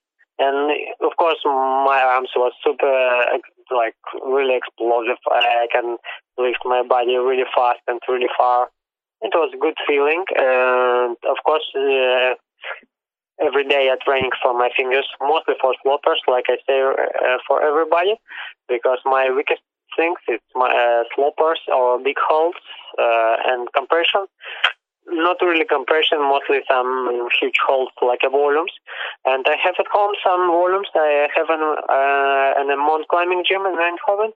And of course, my arms was super, like really explosive. I can lift my body really fast and really far. It was a good feeling. And of course, uh, every day I training for my fingers, mostly for slopers, like I say, uh, for everybody, because my weakest things it's my uh, slopers or big holds uh, and compression not really compression, mostly some huge holds like a volumes. And I have at home some volumes. I have an, uh, an Monk climbing gym in Eindhoven.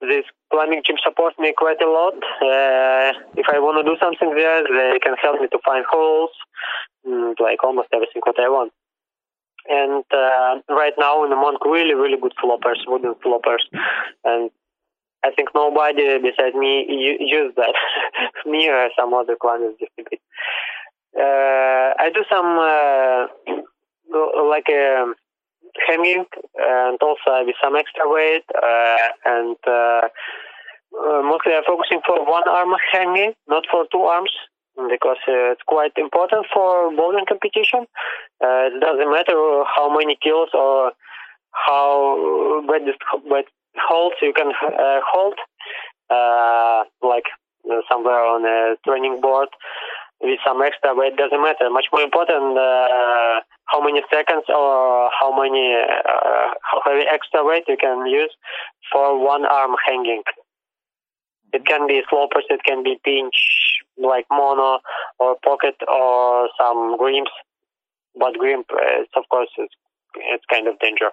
This climbing gym supports me quite a lot. Uh, if I want to do something there, they can help me to find holes, mm, like almost everything what I want. and uh, right now in the monk really really good floppers wooden floppers and I think nobody besides me use that. (laughs) me or some other clients distribute. Uh, I do some uh, like a um, hanging and also with some extra weight uh, and uh, uh, mostly I'm focusing for one arm hanging, not for two arms because uh, it's quite important for bouldering competition. Uh, it doesn't matter how many kills or how bad, bad holds you can uh, hold, uh, like somewhere on a training board with some extra weight. Doesn't matter. Much more important uh, how many seconds or how many uh, how heavy extra weight you can use for one arm hanging. It can be slopers, it can be pinch, like mono or pocket or some crimps. But crimp, it's, of course, it's, it's kind of danger.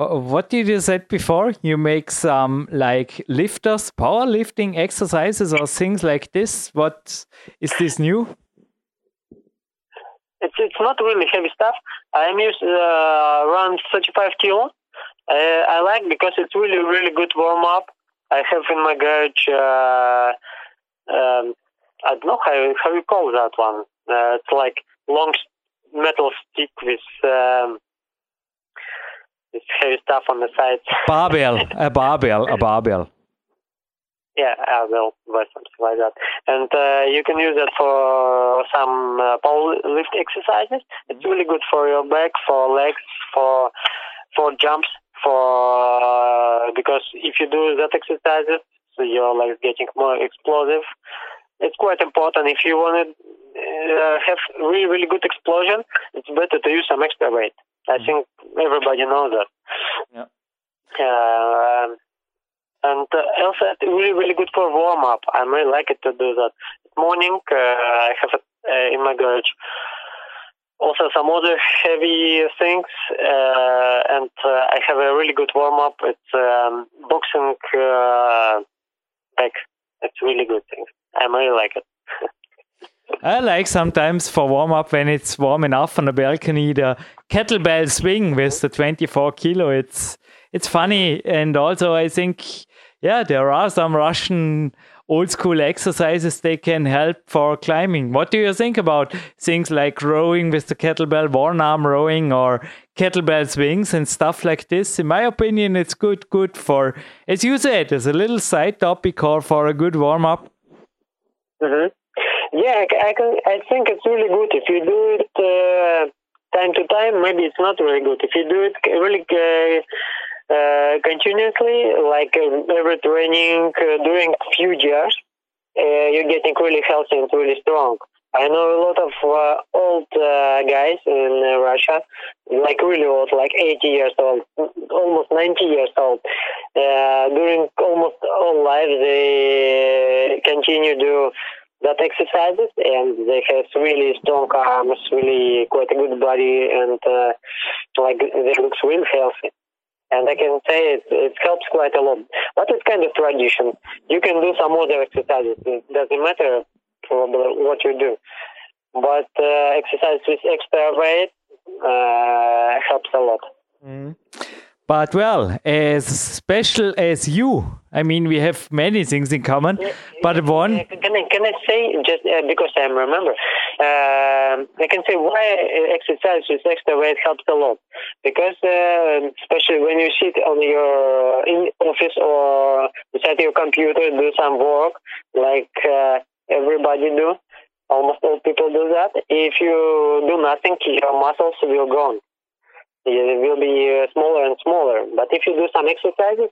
What did you said before? You make some like lifters, powerlifting exercises or things like this. What is this new?
It's it's not really heavy stuff. I'm used uh, around 35 kilo. Uh, I like because it's really really good warm up. I have in my garage. Uh, um, I don't know how how you call that one. Uh, it's like long metal stick with um, with heavy stuff on the sides. (laughs)
Barbell, a barbell, a barbell.
Yeah, I will buy something like that. And uh, you can use it for some uh, power lift exercises. It's really good for your back, for legs, for for jumps, for uh, because if you do that exercises, so your legs getting more explosive. It's quite important. If you want to uh, have really really good explosion, it's better to use some extra weight. I mm. think everybody knows that.
Yeah.
Uh, and uh, also really really good for warm up. I really like it to do that. Morning, uh, I have it uh, in my garage also some other heavy things, uh, and uh, I have a really good warm up. It's um, boxing uh, pack. It's really good thing. I really like it. (laughs)
I like sometimes for warm up when it's warm enough on the balcony the kettlebell swing with the 24 kilo. It's it's funny and also I think yeah there are some Russian old school exercises they can help for climbing. What do you think about things like rowing with the kettlebell, one arm rowing, or kettlebell swings and stuff like this? In my opinion, it's good, good for, as you said, as a little side topic or for a good warm up.
Mm-hmm. Yeah, I, can, I think it's really good if you do it uh, time to time. Maybe it's not really good if you do it really. Uh, uh, continuously, like uh, every training uh, during few years, uh, you're getting really healthy and really strong. I know a lot of uh, old uh, guys in Russia, like really old, like 80 years old, almost 90 years old. during almost all life, they continue to that exercises and they have really strong arms, really quite a good body, and like they look really healthy and I can say it, it helps quite a lot. But it's kind of tradition. You can do some other exercises. It doesn't matter probably what you do. But uh, exercise with extra weight uh, helps a lot.
Mm. But well, as special as you, I mean, we have many things in common. But one.
Can I, can I say, just uh, because I remember, uh, I can say why exercise with extra weight helps a lot. Because, uh, especially when you sit on your in office or beside your computer, do some work like uh, everybody do. Almost all people do that. If you do nothing, your muscles will go it will be uh, smaller and smaller. But if you do some exercises,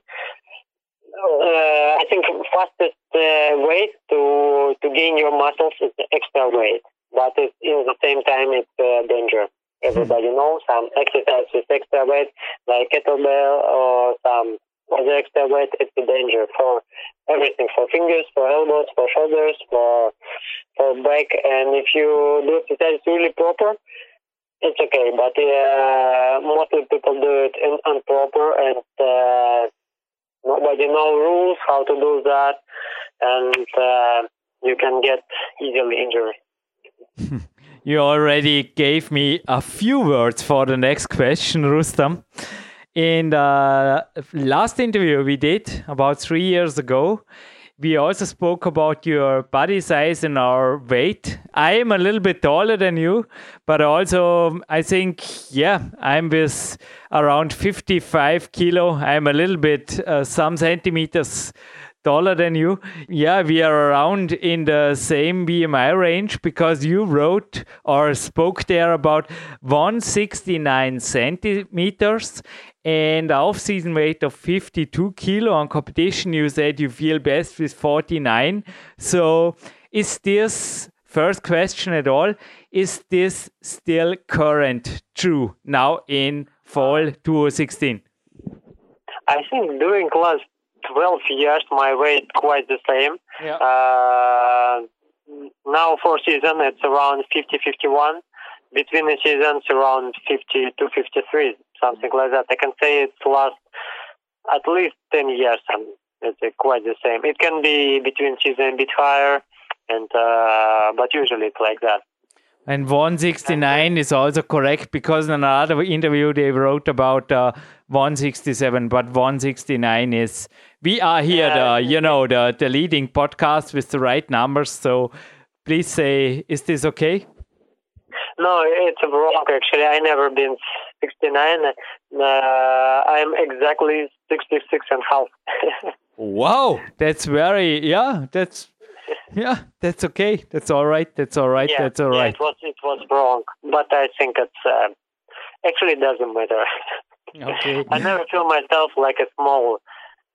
uh, I think fastest uh, way to to gain your muscles is extra weight. But it, in the same time, it's uh, danger. Everybody hmm. knows some exercise with extra weight, like kettlebell or some other extra weight. It's a danger for everything, for fingers, for elbows, for shoulders, for for back. And if you do exercise really proper, it's okay, but uh, mostly people do it in, improper and uh, nobody know rules how to do that, and uh, you can get easily injury. (laughs)
you already gave me a few words for the next question, Rustam. In the last interview we did about three years ago, we also spoke about your body size and our weight. I am a little bit taller than you, but also I think, yeah, I'm with around 55 kilo. I'm a little bit, uh, some centimeters taller than you. Yeah, we are around in the same BMI range because you wrote or spoke there about 169 centimeters and off-season weight of 52 kilo on competition you said you feel best with 49 so is this first question at all is this still current true now in fall 2016
i think during last 12 years my weight quite the same.
Yeah.
uh, now for season it's around 50 51 between the seasons around 50 to 53 something like that. I can say it lasts at least 10 years and it's quite the same. It can be between season a bit higher, and uh, but usually it's like that.
And 169 is also correct because in another interview they wrote about uh, 167, but 169 is. We are here, yeah. the you know the the leading podcast with the right numbers. So please say, is this okay?
No, it's wrong. Actually, I never been 69. Uh, I'm exactly 66 and half. (laughs)
wow, that's very yeah. That's yeah, that's okay. That's all right. That's all right.
Yeah,
that's all right. yeah.
It was it was wrong, but I think it's uh, actually it doesn't matter. (laughs)
okay.
I never feel myself like a small.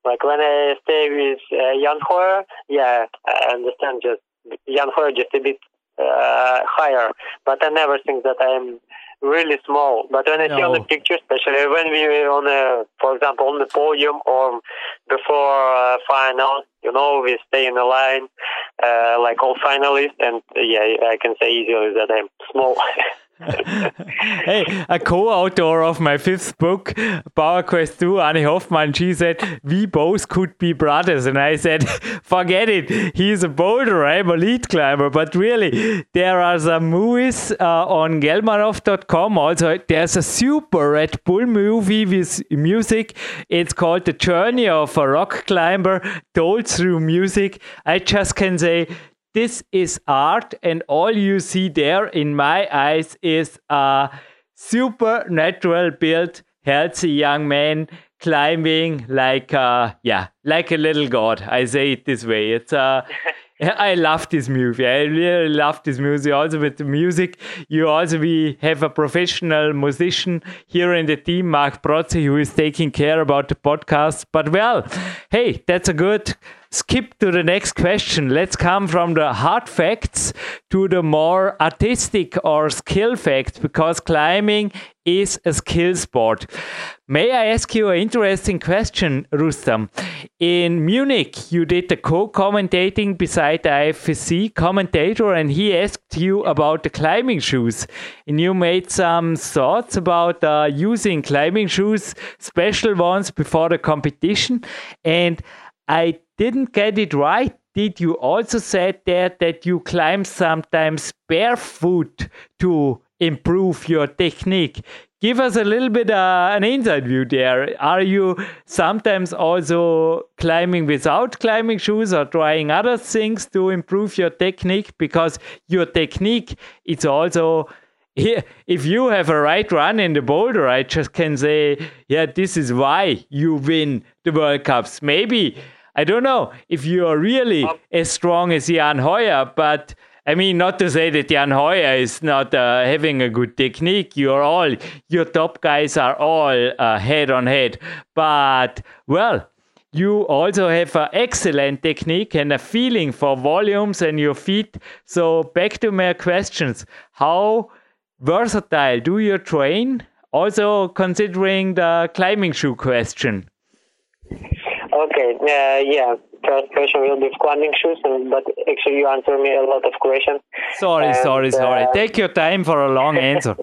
Like when I stay with uh, Jan Hoyer, yeah, I understand. Just Jan Hoyer just a bit uh, higher, but I never think that I'm really small. But when I no. see on the picture, especially when we were on a, for example, on the podium or before uh, final, you know, we stay in the line uh, like all finalists, and yeah, I can say easily that I'm small. (laughs) (laughs)
hey, a co-author of my fifth book, Power Quest 2, Annie Hoffman, she said, we both could be brothers. And I said, (laughs) forget it. He's a boulder. I'm a lead climber. But really, there are some movies uh, on gelmanov.com. Also, there's a super Red Bull movie with music. It's called The Journey of a Rock Climber, told through music. I just can say this is art, and all you see there, in my eyes, is a supernatural built, healthy young man climbing like a, yeah, like a little god. I say it this way. It's a I love this movie. I really love this movie. Also with the music, you also we have a professional musician here in the team, Mark Protzi, who is taking care about the podcast. But well, hey, that's a good skip to the next question. Let's come from the hard facts to the more artistic or skill facts because climbing is a skill sport. May I ask you an interesting question, Rustam? In Munich, you did the co commentating beside the IFSC commentator, and he asked you about the climbing shoes. And you made some thoughts about uh, using climbing shoes, special ones, before the competition. And I didn't get it right. Did you also said there that you climb sometimes barefoot to improve your technique? Give us a little bit uh, an inside view there. Are you sometimes also climbing without climbing shoes or trying other things to improve your technique? Because your technique is also (laughs) if you have a right run in the boulder, I just can say, yeah, this is why you win the World Cups. Maybe I don't know if you are really um, as strong as Jan Hoyer, but I mean, not to say that Jan Hoyer is not uh, having a good technique. You're all, your top guys are all uh, head on head. But, well, you also have an excellent technique and a feeling for volumes and your feet. So, back to my questions. How versatile do you train? Also, considering the climbing shoe question.
Okay, uh, yeah. First question will be climbing shoes, but actually you answer me a lot of questions.
Sorry, and, sorry, sorry. Uh, Take your time for a long answer.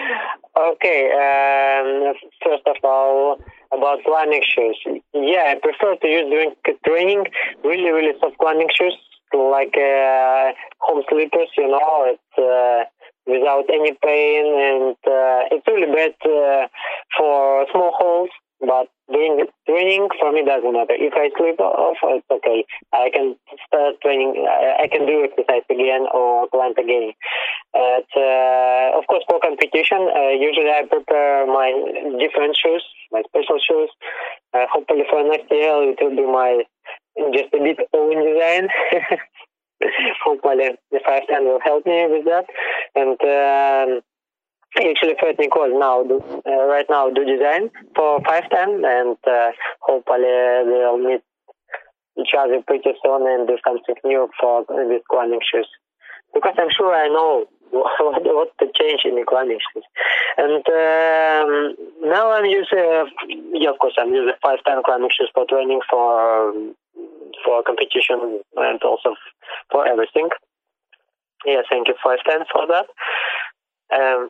(laughs)
okay, um, first of all, about climbing shoes. Yeah, I prefer to use during training really, really soft climbing shoes, like uh, home slippers, you know, it's uh, without any pain, and uh, it's really bad uh, for small holes. But doing training for me doesn't matter. If I sleep off, it's okay. I can start training. I can do exercise again or climb again. Uh, of course, for competition, uh, usually I prepare my different shoes, my special shoes. Uh, hopefully for next year it will be my just a bit own design. (laughs) hopefully the 510 will help me with that. And um, actually Fred Nicole now uh, right now do design for 510 and uh, hopefully they'll meet each other pretty soon and do something new for with climbing shoes. Because I'm sure I know (laughs) what, what to change in the climbing shoes. And um, now I'm using, uh, yeah, of course, I'm using 510 climbing shoes for training for for competition and also for everything. Yeah, thank you 510 for that. Um,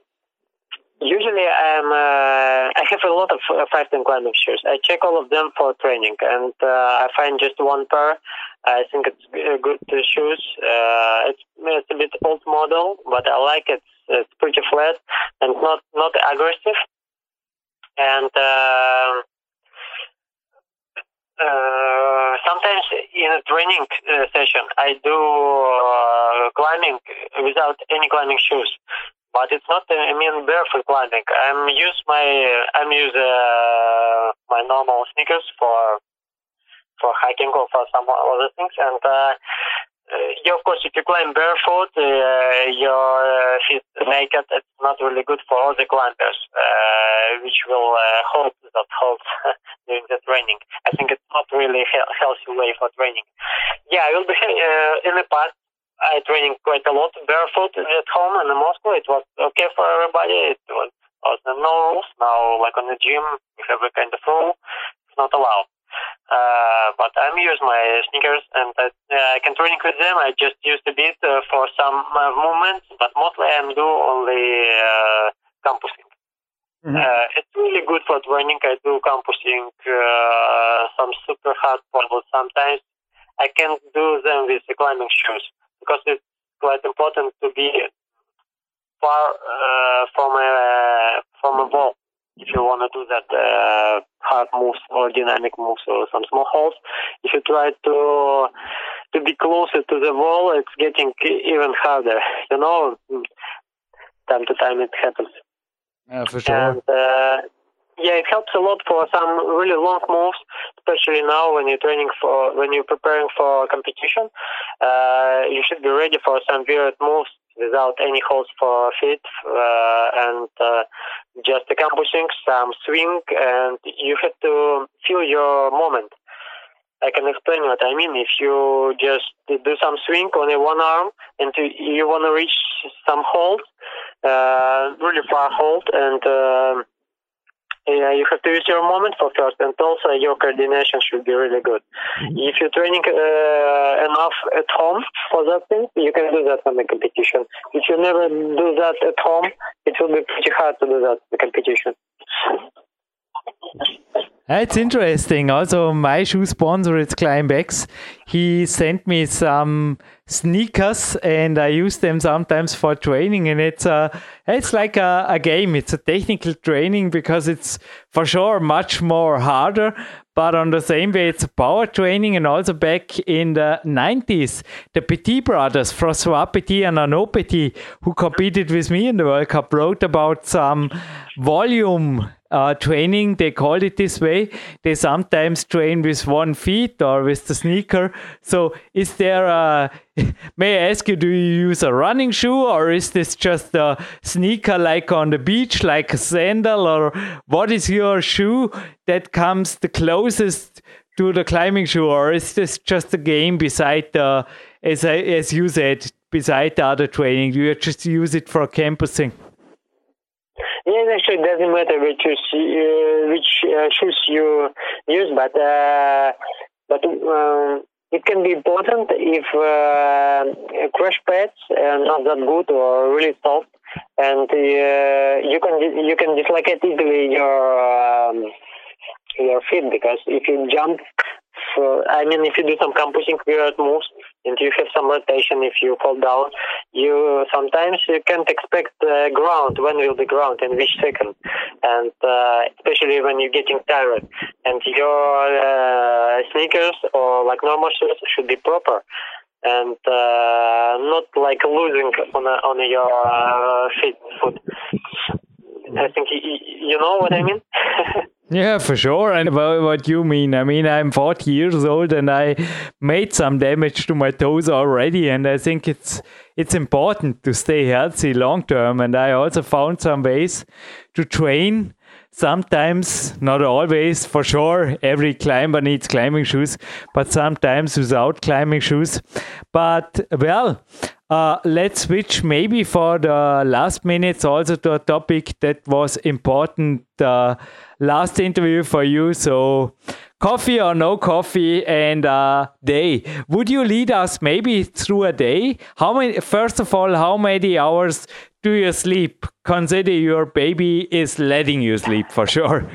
usually I'm uh, I have a lot of uh, 510 climbing shoes. I check all of them for training, and uh, I find just one pair. I think it's good shoes. Uh, it's it's a bit old model, but I like it. It's pretty flat and not not aggressive. And uh, uh, sometimes in a training uh, session, I do uh, climbing without any climbing shoes but it's not uh, I mean barefoot climbing. I'm use my I'm use uh, my normal sneakers for for hiking or for some other things. And uh, uh, yeah, of course, if you climb barefoot, uh, your uh, feet naked, it's not really good for other climbers, uh, which will uh, hold that hold during the training. I think it's not really a healthy way for training. Yeah, I will be uh, in the past. I training quite a lot barefoot at home and in Moscow. It was okay for everybody. It was, was no rules. Now, like on the gym, we have a kind of rule. It's not allowed. Uh, but I'm use my sneakers and I, uh, I can training with them. I just used a bit uh, for some uh, movements, but mostly I'm do only uh, campusing. Mm-hmm. Uh, it's really good for training. I do campusing, uh, some super hard pulls sometimes. I can do them with the climbing shoes because it's quite important to be far uh, from a from a wall if you want to do that uh, hard moves or dynamic moves or some small holes. If you try to to be closer to the wall, it's getting even harder. You know, time to time it happens.
Yeah, for sure.
And, uh, yeah, it helps a lot for some really long moves, especially now when you're training for when you're preparing for competition. Uh, you should be ready for some weird moves without any holes for feet uh, and uh, just accomplishing some swing, and you have to feel your moment. I can explain what I mean. If you just do some swing on a one arm and you want to reach some hold, uh, really far hold, and uh, yeah, you have to use your moment for first, and also your coordination should be really good. Mm-hmm. If you're training uh, enough at home for that thing, you can do that on the competition. If you never do that at home, it will be pretty hard to do that in the competition.
It's interesting. Also, my shoe sponsor is Climbx. He sent me some sneakers, and I use them sometimes for training. And it's a, it's like a, a game. It's a technical training because it's for sure much more harder. But on the same way, it's a power training. And also back in the 90s, the Petit brothers, Francois Petit and Arnaud Petit, who competed with me in the World Cup, wrote about some volume uh, training. They called it this way. They sometimes train with one feet or with the sneaker. So, is there a, (laughs) may I ask you, do you use a running shoe or is this just a sneaker like on the beach, like a sandal? Or what is your shoe that comes the closest to the climbing shoe? Or is this just a game beside the, as, I, as you said, beside the other training? You just use it for campusing?
Yes, actually, it doesn't matter which uh, which uh, shoes you use, but uh, but um, it can be important if uh, crash pads are not that good or really soft, and uh, you can you can dislocate easily your um, your feet because if you jump uh, I mean, if you do some composing weird moves and you have some rotation, if you fall down, you sometimes you can't expect uh, ground. When will the ground in which second? And uh, especially when you're getting tired, and your uh, sneakers or like normal shoes should be proper and uh, not like losing on a, on your uh, feet foot. I think you, you know what I mean. (laughs)
Yeah, for sure. And what you mean? I mean, I'm 40 years old and I made some damage to my toes already, and I think it's it's important to stay healthy long term. And I also found some ways to train. Sometimes, not always, for sure. Every climber needs climbing shoes, but sometimes without climbing shoes. But well, uh, let's switch maybe for the last minutes also to a topic that was important uh, last interview for you. So, coffee or no coffee and uh, day. Would you lead us maybe through a day? How many? First of all, how many hours do you sleep? Consider your baby is letting you sleep for sure.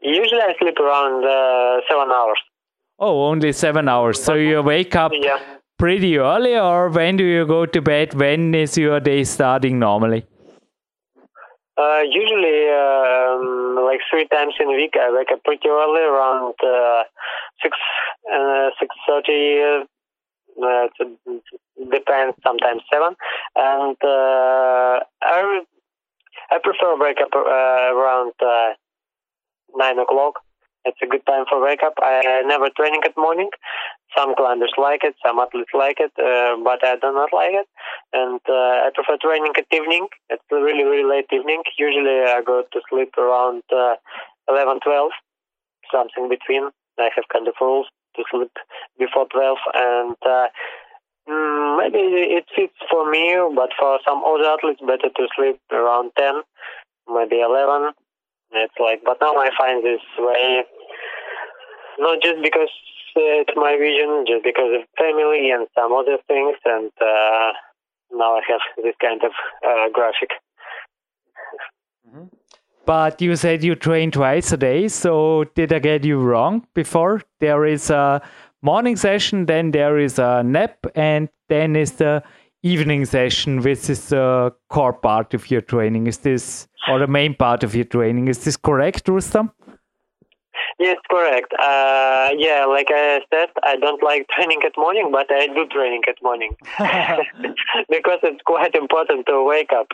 Usually, I sleep around uh, seven hours.
Oh, only seven hours. So you wake up.
Yeah
pretty early, or when do you go to bed? When is your day starting normally?
Uh, usually, um, like three times in a week, I wake up pretty early, around uh, six uh, six thirty. Uh, depends, sometimes seven, and uh, I I prefer wake up uh, around uh, nine o'clock. It's a good time for wake up. I never training at morning. Some climbers like it, some athletes like it, uh, but I do not like it. And uh, I prefer training at evening. It's really, really late evening. Usually I go to sleep around uh, 11, 12, something between. I have kind of rules to sleep before 12 and uh, mm, maybe it fits for me, but for some other athletes, better to sleep around 10, maybe 11. It's like, but now I find this way, not just because it's my vision, just because of family and some other things, and uh, now I have this kind of uh, graphic.
Mm-hmm. But you said you train twice a day, so did I get you wrong before? There is a morning session, then there is a nap, and then is the evening session, which is the core part of your training. Is this, or the main part of your training? Is this correct, Rustam?
Yes, correct. Uh, yeah, like I said, I don't like (laughs) training at morning, but I do training at morning (laughs) (laughs) because it's quite important to wake up.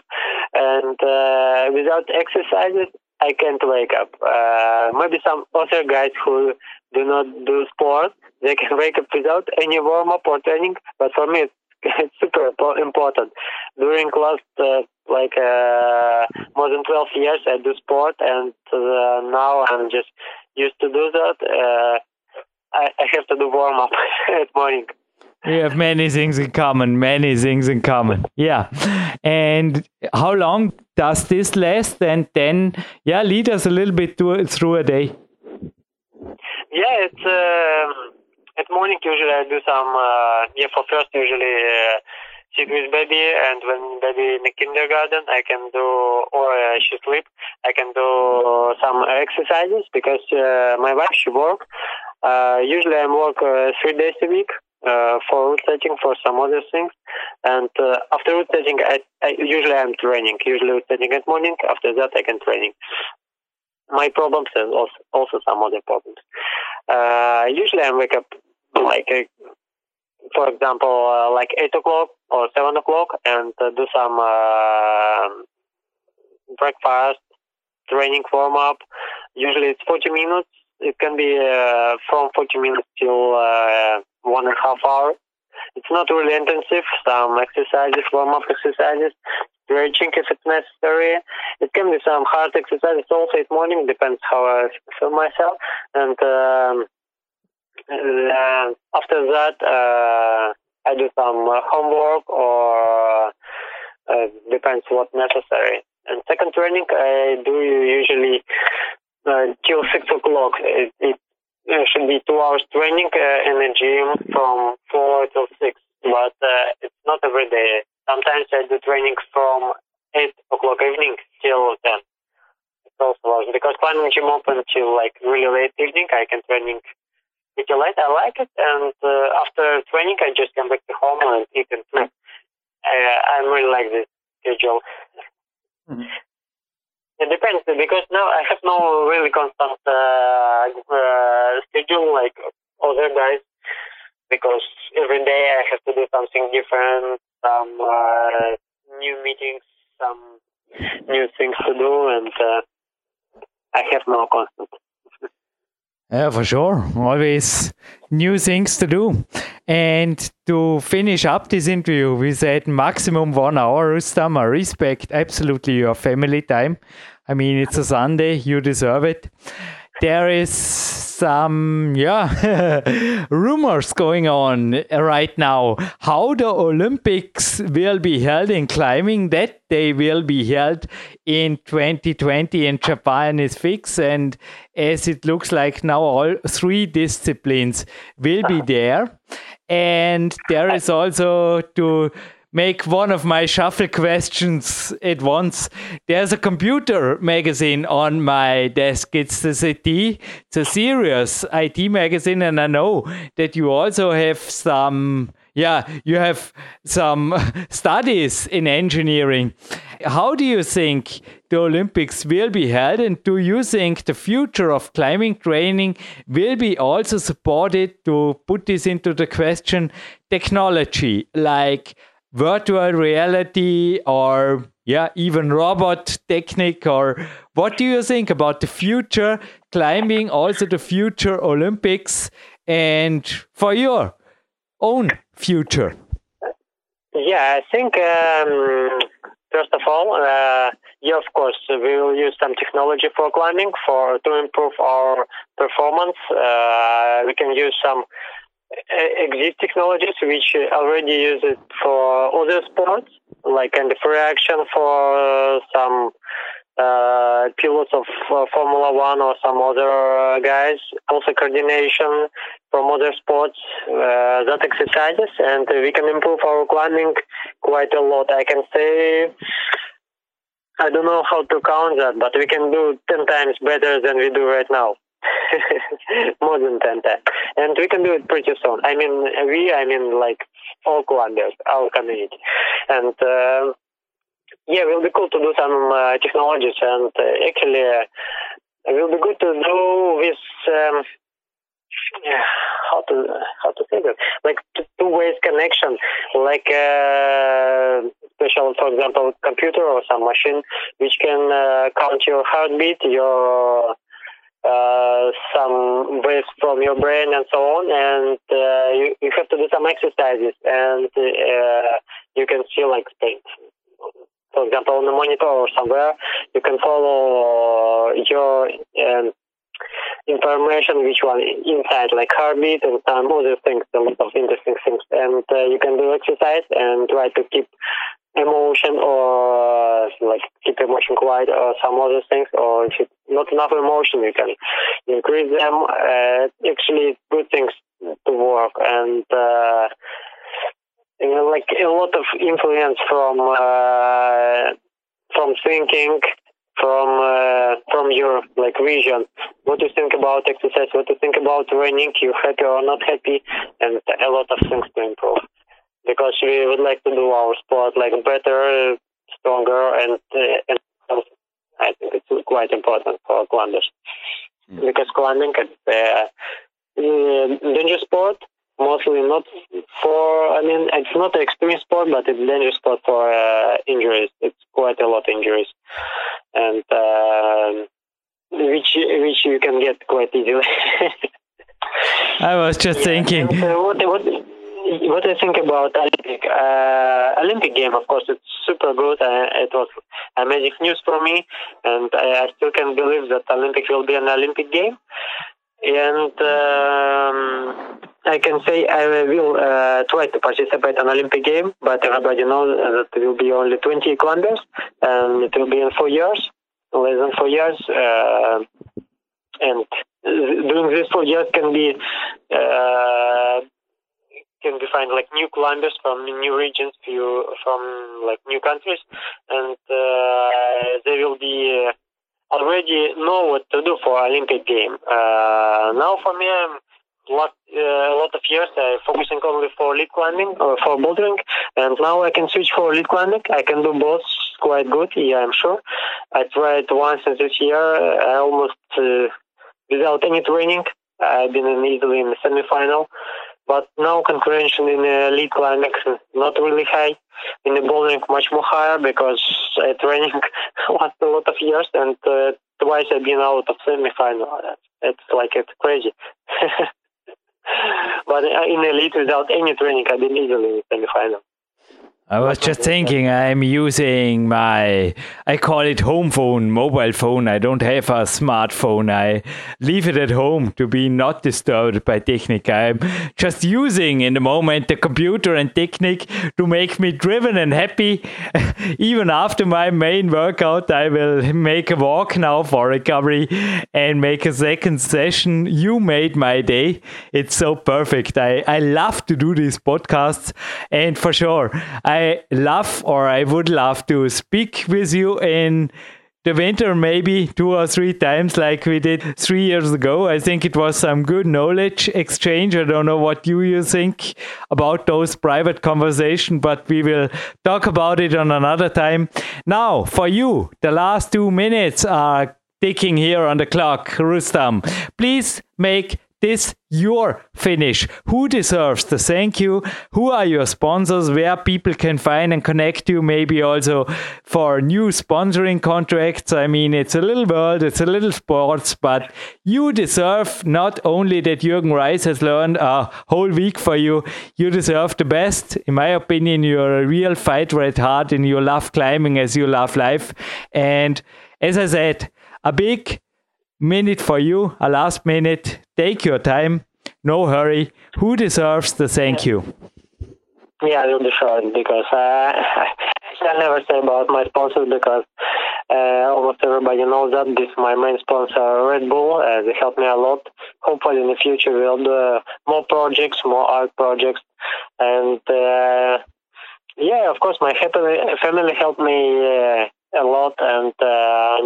And uh, without exercises, I can't wake up. Uh, maybe some other guys who do not do sport, they can wake up without any warm up or training. But for me, it's, it's super important. During last uh, like uh, more than 12 years, I do sport, and uh, now I'm just used to do that. Uh, I, I have to do warm up (laughs) at morning.
We have many things in common, many things in common. Yeah. And how long does this last? And then, yeah, lead us a little bit to, through a day.
Yeah, it's um, at morning usually I do some, uh, yeah, for first usually uh, sit with baby and when baby in the kindergarten I can do or uh, she sleep I can do some exercises because uh, my wife she work. Uh, usually I work uh, three days a week uh, for route setting for some other things. And uh, after route setting I, I usually I'm training. Usually route setting at morning after that I can training. My problems and also, also some other problems. Usually I wake up like for example, uh, like 8 o'clock or 7 o'clock and uh, do some uh, breakfast, training warm up. Usually it's 40 minutes. It can be uh, from 40 minutes till uh, one and a half hour. It's not really intensive. Some exercises, warm up exercises, stretching if it's necessary. It can be some hard exercises also in morning, depends how I feel myself. And um, uh, after that, uh, I do some homework or uh, depends what necessary. And second training, I do usually uh, till six o'clock. It, it should be two hours training uh, in the gym from four till six, but it's not every day. Sometimes I do training from eight o'clock evening till ten. It's also because climbing gym open till like really late evening. I can training pretty late. I like it, and uh, after training, I just come back to home and eat and sleep. I, I really like this schedule. Mm-hmm. It depends because now I have no really constant uh, uh, schedule like other guys because every day I have to do something different, some uh, new meetings, some new things to do, and uh, I have no constant.
Yeah, for sure. Always new things to do. And to finish up this interview, we said maximum one hour, Rustam. I respect absolutely your family time. I mean, it's a Sunday, you deserve it. There is some, yeah, (laughs) rumors going on right now. How the Olympics will be held in climbing, that they will be held in 2020 in Japan is fixed. And as it looks like now, all three disciplines will be (laughs) there. And there is also to make one of my shuffle questions at once. There's a computer magazine on my desk. It's the CT. It's a serious IT magazine, and I know that you also have some. Yeah, you have some (laughs) studies in engineering. How do you think the Olympics will be held, and do you think the future of climbing training will be also supported to put this into the question technology like virtual reality or yeah even robot technique or what do you think about the future climbing also the future olympics and for your own future?
Yeah i think um, first of all uh, yeah of course we will use some technology for climbing for to improve our performance. Uh, we can use some exist technologies which already use it for other sports, like kind of reaction for some uh, pilots of uh, Formula One or some other uh, guys. Also coordination from other sports, uh, that exercises, and we can improve our climbing quite a lot. I can say. I don't know how to count that, but we can do 10 times better than we do right now. (laughs) more than 10 times. And we can do it pretty soon. I mean, we, I mean, like all Colombians, our community. And uh, yeah, it will be cool to do some uh, technologies. And uh, actually, uh, it will be good to do with. Um, yeah, how to how to say that like two ways connection like uh, special for example computer or some machine which can uh, count your heartbeat your uh, some waves from your brain and so on, and uh, you, you have to do some exercises, and uh, you can see like state. For example, on the monitor or somewhere, you can follow your um, information which one inside, like heartbeat and some other things, a lot of interesting things, and uh, you can do exercise and try to keep emotion or like keep emotion quiet or some other things or if it's not enough emotion. You can increase them uh, actually good things to work. And uh, you know, like a lot of influence from uh, from thinking from uh, from your like vision. What you think about exercise? What you think about training you happy or not happy? And a lot of things to improve. Because we would like to do our sport like better, stronger, and, uh, and I think it's quite important for climbers mm. because climbing is a uh, dangerous sport. Mostly not for, I mean, it's not an extreme sport, but it's dangerous sport for uh, injuries. It's quite a lot of injuries, and uh, which which you can get quite easily. (laughs)
I was just yeah, thinking.
And, uh, what, what, what I think about Olympic uh, Olympic game, of course, it's super good. Uh, it was amazing news for me, and I, I still can't believe that Olympic will be an Olympic game. And um, I can say I will uh, try to participate in Olympic game, but everybody knows that it will be only 20 climbers, and it will be in four years, less than four years. Uh, and doing this four years can be uh, can be find like new climbers from new regions, few from like new countries, and uh, they will be uh, already know what to do for Olympic game. Uh, now for me, I'm lot, uh, a lot of years uh, focusing only for lead climbing or for bouldering, and now I can switch for lead climbing. I can do both quite good. Yeah, I'm sure. I tried once this year, I almost uh, without any training. I've been in Italy in the semi-final, but no concurrence in the lead climbing not really high. In the bouldering, much more higher because I training (laughs) last a lot of years, and uh, twice I've been out of semi-final. It's like it's crazy. (laughs) but in elite, without any training, I've been easily in semi-final.
I was just thinking I'm using my, I call it home phone, mobile phone. I don't have a smartphone. I leave it at home to be not disturbed by Technic. I'm just using in the moment the computer and Technic to make me driven and happy. (laughs) Even after my main workout, I will make a walk now for recovery and make a second session. You made my day. It's so perfect. I, I love to do these podcasts and for sure, I I love or I would love to speak with you in the winter maybe two or three times like we did three years ago. I think it was some good knowledge exchange. I don't know what you, you think about those private conversation, but we will talk about it on another time. Now, for you, the last two minutes are ticking here on the clock. Rustam, please make this your finish? Who deserves the thank you? Who are your sponsors? Where people can find and connect you? Maybe also for new sponsoring contracts. I mean, it's a little world, it's a little sports, but you deserve not only that Jürgen Reis has learned a whole week for you, you deserve the best. In my opinion, you're a real fighter at heart and you love climbing as you love life. And as I said, a big minute for you, a last minute. Take your time, no hurry. Who deserves the thank you?
Yeah, I will be short because uh, I never say about my sponsors because uh, almost everybody knows that this is my main sponsor, Red Bull. Uh, they help me a lot. Hopefully, in the future, we'll do uh, more projects, more art projects, and uh, yeah, of course, my family helped me uh, a lot, and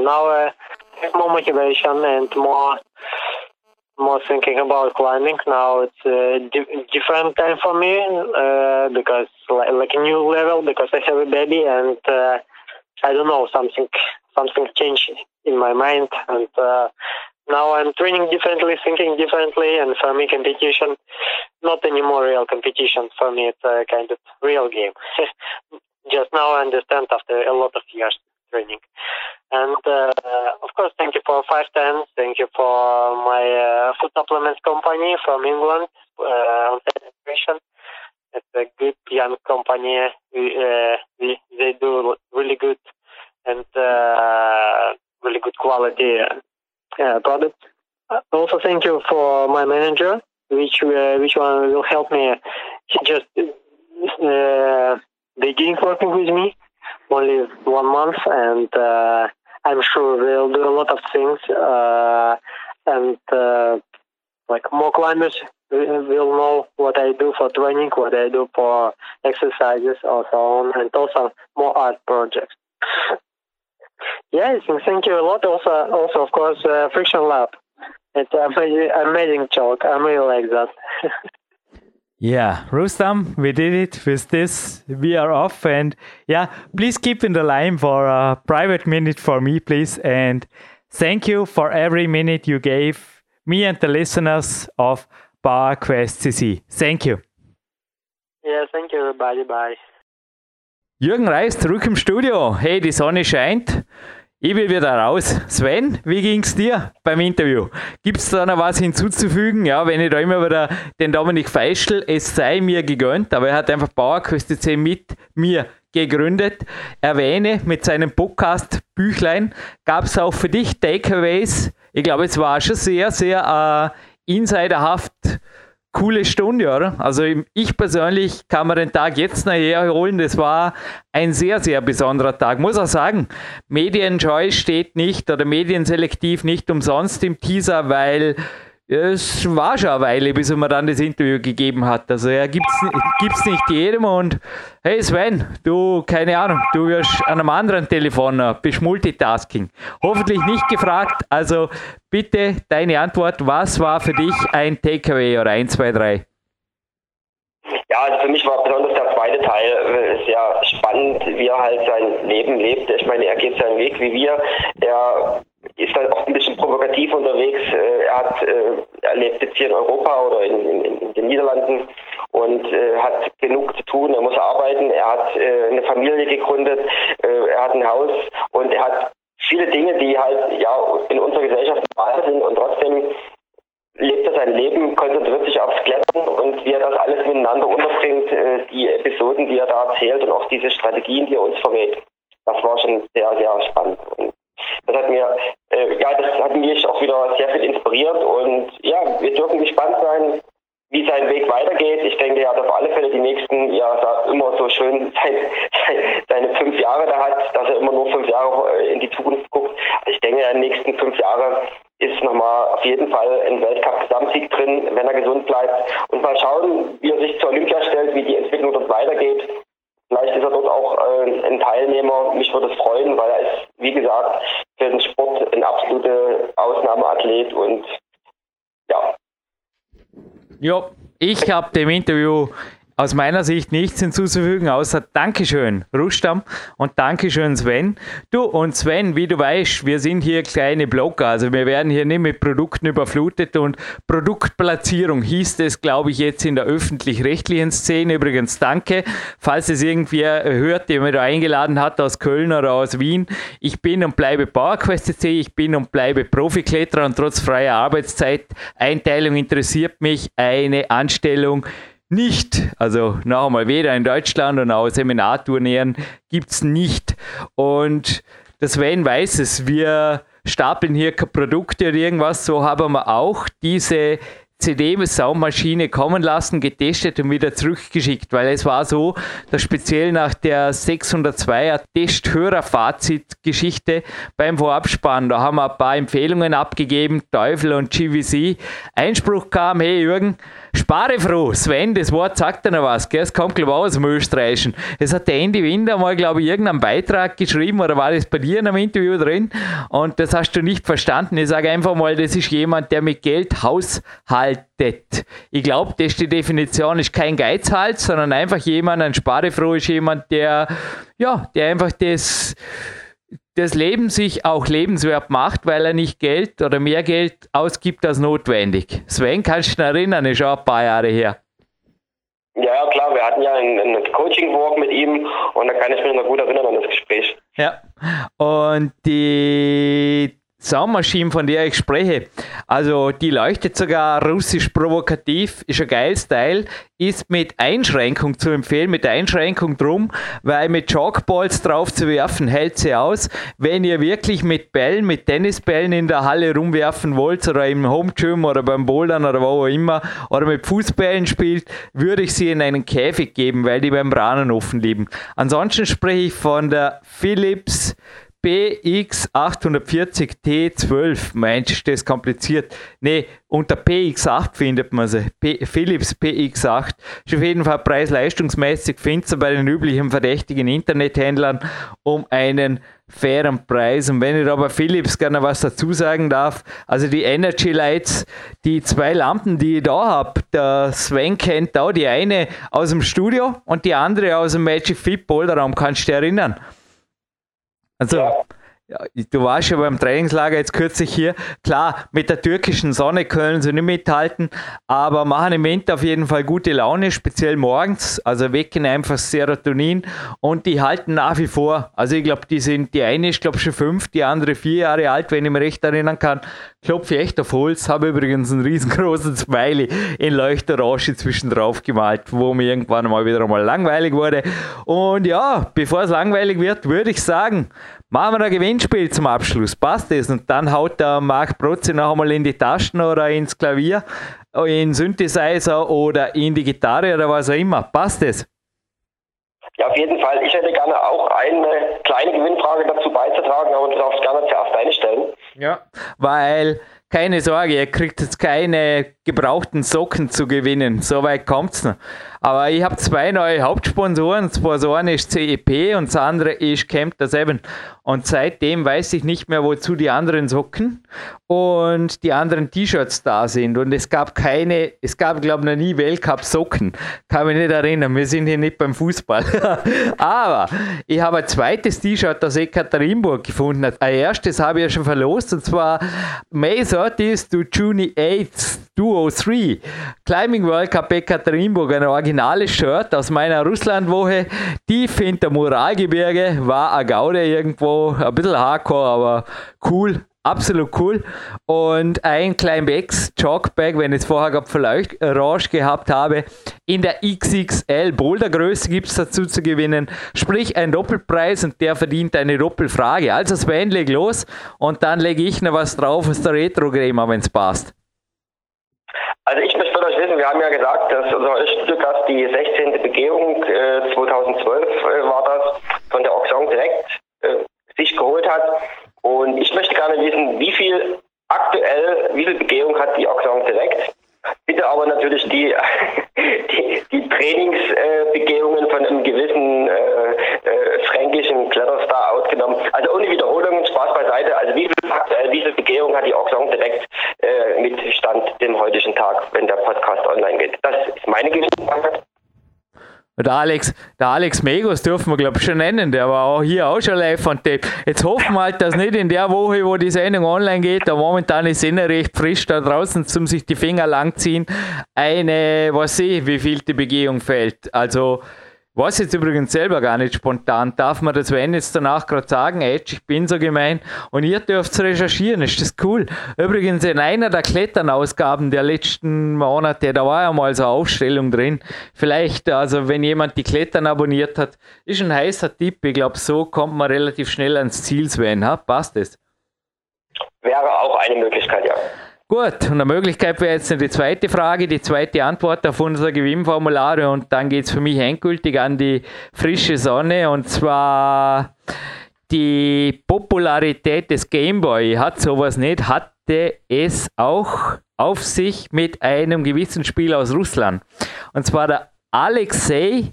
now more motivation and more more thinking about climbing. Now it's a di- different time for me uh, because like, like, a new level because i have a baby and uh, i don't know something something changed in my mind. And uh, now i'm training differently thinking differently and for me competition not anymore real competition. For me it's a kind of real game. (laughs) Just now i understand after a lot of years training and uh, of course, thank you for five ten. Thank you for my uh, food supplements company from England, uh, It's a good young company. We, uh, we, they do really good and really good quality products. Also, thank you for my manager, which uh, which one will help me. He just uh, beginning working with me only one month, and uh, I'm sure we'll do a lot of things, uh, and uh, like more climbers will know what I do for training, what I do for exercises, or so on, and also more art projects. yes, and thank you a lot. Also, also of course, uh, Friction Lab. It's amazing, amazing talk. I really like that. (laughs)
Yeah, Rustam, we did it with this. We are off, and yeah, please keep in the line for a private minute for me, please. And thank you for every minute you gave me and the listeners of PowerQuest CC. Thank you.
Yeah, thank you, everybody. Bye.
Jürgen Reis zurück im Studio. Hey, die Sonne scheint. Ich will wieder raus. Sven, wie ging es dir beim Interview? Gibt es da noch was hinzuzufügen? Ja, wenn ich da immer wieder den Dominik Feischl, es sei mir gegönnt, aber er hat einfach Bauerküste C mit mir gegründet. Erwähne mit seinem Podcast Büchlein. Gab es auch für dich Takeaways? Ich glaube, es war schon sehr, sehr äh, insiderhaft coole Stunde, oder? Also ich persönlich kann mir den Tag jetzt nachher holen. Das war ein sehr, sehr besonderer Tag. Muss auch sagen, Medienjoy steht nicht oder medienselektiv nicht umsonst im Teaser, weil es war schon eine Weile, bis er mir dann das Interview gegeben hat. Also er gibt es nicht jedem und hey Sven, du, keine Ahnung, du wirst an einem anderen Telefon, bist Multitasking. Hoffentlich nicht gefragt, also bitte deine Antwort, was war für dich ein Takeaway oder 1, 2, 3?
Ja, also für mich war besonders der zweite Teil äh, sehr spannend, wie er halt sein Leben lebt. Ich meine, er geht seinen Weg wie wir. Er ist dann auch ein bisschen provokativ unterwegs. Äh, er hat, äh, er lebt jetzt hier in Europa oder in, in, in den Niederlanden und äh, hat genug zu tun. Er muss arbeiten. Er hat äh, eine Familie gegründet. Äh, er hat ein Haus und er hat viele Dinge, die halt ja in unserer Gesellschaft normal sind und trotzdem lebt er sein Leben, konzentriert sich aufs Klettern und wie er das alles miteinander unterbringt, äh, die Episoden, die er da erzählt und auch diese Strategien, die er uns verrät. Das war schon sehr, sehr spannend. Und das hat mir, äh, ja, das hat mich auch wieder sehr viel inspiriert und ja, wir dürfen gespannt sein, wie sein Weg weitergeht. Ich denke, er hat auf alle Fälle die nächsten, ja, immer so schön (laughs) sein, seine fünf Jahre da hat, dass er immer nur fünf Jahre äh, in die Zukunft guckt. Also ich denke, in den nächsten fünf Jahren ist nochmal auf jeden Fall ein Weltcup-Gesamtsieg drin, wenn er gesund bleibt. Und mal schauen, wie er sich zur Olympia stellt, wie die Entwicklung dort weitergeht. Vielleicht ist er dort auch äh, ein Teilnehmer. Mich würde es freuen, weil er ist, wie gesagt, für den Sport ein absoluter Ausnahmeathlet und ja.
Ja, ich habe dem Interview aus meiner Sicht nichts hinzuzufügen, außer Dankeschön, Rustam und Dankeschön, Sven. Du und Sven, wie du weißt, wir sind hier kleine Blogger, also wir werden hier nicht mit Produkten überflutet und Produktplatzierung hieß es, glaube ich, jetzt in der öffentlich-rechtlichen Szene. Übrigens, danke, falls es irgendwer hört, der mir da eingeladen hat aus Köln oder aus Wien. Ich bin und bleibe PowerQuest ich bin und bleibe Profikletterer und trotz freier Arbeitszeit, Einteilung interessiert mich eine Anstellung nicht. Also noch einmal weder in Deutschland und auch Seminarturnieren gibt es nicht. Und das Sven weiß es, wir stapeln hier Produkte oder irgendwas, so haben wir auch diese CD-Soundmaschine kommen lassen, getestet und wieder zurückgeschickt, weil es war so, dass speziell nach der 602er Test-Hörer-Fazit-Geschichte beim Vorabspann, da haben wir ein paar Empfehlungen abgegeben, Teufel und GVC. Einspruch kam, hey Jürgen, spare froh, Sven, das Wort sagt dir noch was, gell? es kommt glaube ich aus dem Österreichischen. Es hat der Andy Winder mal, glaube ich, irgendeinen Beitrag geschrieben oder war das bei dir in einem Interview drin und das hast du nicht verstanden. Ich sage einfach mal, das ist jemand, der mit Geld haushaltet haltet. Ich glaube, das ist die Definition, ist kein Geizhals, sondern einfach jemand, ein Sparefroh ist jemand, der, ja, der einfach das, das Leben sich auch lebenswert macht, weil er nicht Geld oder mehr Geld ausgibt als notwendig. Sven, kannst du dich erinnern, ist auch ein paar Jahre her.
Ja, klar, wir hatten ja einen Coaching-Walk mit ihm und da kann ich mich noch gut erinnern an das Gespräch.
Ja, und die Soundmaschine, von der ich spreche, also die leuchtet sogar russisch provokativ, ist ein geiles Teil, ist mit Einschränkung zu empfehlen, mit Einschränkung drum, weil mit Chalkballs drauf zu werfen, hält sie aus. Wenn ihr wirklich mit Bällen, mit Tennisbällen in der Halle rumwerfen wollt oder im Home Gym oder beim Bouldern oder wo auch immer oder mit Fußbällen spielt, würde ich sie in einen Käfig geben, weil die Membranen offen liegen. Ansonsten spreche ich von der Philips BX840T12. Meinst du, das ist kompliziert? Ne, unter PX8 findet man sie. P Philips PX8. Ist auf jeden Fall preis-leistungsmäßig, findet sie bei den üblichen verdächtigen Internethändlern um einen fairen Preis. Und wenn ich da bei Philips gerne was dazu sagen darf, also die Energy Lights, die zwei Lampen, die ich da habe, der Sven kennt da die eine aus dem Studio und die andere aus dem Magic Fit Boulderraum, kannst du dich erinnern? Ja. Du warst ja beim Trainingslager jetzt kürzlich hier. Klar, mit der türkischen Sonne können sie nicht mithalten, aber machen im Winter auf jeden Fall gute Laune, speziell morgens. Also wecken einfach Serotonin und die halten nach wie vor. Also ich glaube, die sind, die eine ist glaube schon fünf, die andere vier Jahre alt, wenn ich mich recht erinnern kann. Klopfe echt auf Holz, habe übrigens einen riesengroßen Smiley in Leuchterorange zwischen drauf gemalt, wo mir irgendwann mal wieder mal langweilig wurde. Und ja, bevor es langweilig wird, würde ich sagen, Machen wir ein Gewinnspiel zum Abschluss. Passt das? Und dann haut der Marc Protze noch einmal in die Tasten oder ins Klavier, in Synthesizer oder in die Gitarre oder was auch immer. Passt das?
Ja, auf jeden Fall. Ich hätte gerne auch eine kleine Gewinnfrage dazu beizutragen, aber du darfst gerne zuerst deine stellen.
Ja, weil keine Sorge, ihr kriegt jetzt keine gebrauchten Socken zu gewinnen. So weit kommt es noch. Aber ich habe zwei neue Hauptsponsoren. Zwar so eine ist CEP und das andere ist der Seven. Und seitdem weiß ich nicht mehr, wozu die anderen Socken und die anderen T-Shirts da sind. Und es gab keine, es gab, glaube ich, noch nie Weltcup-Socken. Kann mich nicht erinnern. Wir sind hier nicht beim Fußball. (laughs) Aber ich habe ein zweites T-Shirt aus Ekaterinburg gefunden. Ein erstes habe ich ja schon verlost und zwar May 30th to June 8th 203. Climbing World Cup Ekaterinburg, ein originales Shirt aus meiner Russlandwoche. Tief hinter Moralgebirge war ein Gaude irgendwo, ein bisschen hardcore, aber cool. Absolut cool. Und ein Climbx Jogbag, wenn ich es vorher gerade vielleicht orange gehabt habe, in der XXL Bouldergröße gibt es dazu zu gewinnen. Sprich ein Doppelpreis und der verdient eine Doppelfrage. Also Sven, leg los und dann lege ich noch was drauf aus der Retro-Crema, wenn es passt.
Also ich möchte wissen, wir haben ja gesagt, dass unser Studiogast die 16. Begehung äh, 2012 äh, war das, von der Auxon direkt äh, sich geholt hat. Und ich möchte gerne wissen, wie viel aktuell, wie viel Begehung hat die Auxon direkt? Bitte aber natürlich die, (laughs) die, die Trainingsbegehungen von einem gewissen äh, äh, fränkischen Kletterstar ausgenommen. Also ohne Wiederholungen, Spaß beiseite. Also wie viel, äh, viel Begehung hat die Auxon direkt äh, mit Stand dem heutigen Tag, wenn der Podcast online geht? Das ist meine Gewissheit.
Der Alex, der Alex Megos dürfen wir glaube ich schon nennen, der war auch hier auch schon live von Tape. Jetzt hoffen wir halt, dass nicht in der Woche, wo die Sendung online geht, da momentan ist es recht frisch da draußen, zum sich die Finger langziehen, eine, was ich, wie viel die Begehung fällt. Also Weiß jetzt übrigens selber gar nicht spontan. Darf man das wenn jetzt danach gerade sagen? Edge, ich bin so gemein. Und ihr dürft recherchieren, ist das cool. Übrigens in einer der Kletternausgaben der letzten Monate, da war ja mal so eine Aufstellung drin. Vielleicht, also wenn jemand die Klettern abonniert hat, ist ein heißer Tipp. Ich glaube, so kommt man relativ schnell ans Ziel, Sven. Ha? Passt es?
Wäre auch eine Möglichkeit, ja.
Gut, und eine Möglichkeit wäre jetzt die zweite Frage, die zweite Antwort auf unser Gewinnformulare und dann geht es für mich endgültig an die frische Sonne. Und zwar die Popularität des Gameboy. Hat sowas nicht, hatte es auch auf sich mit einem gewissen Spiel aus Russland. Und zwar der Alexei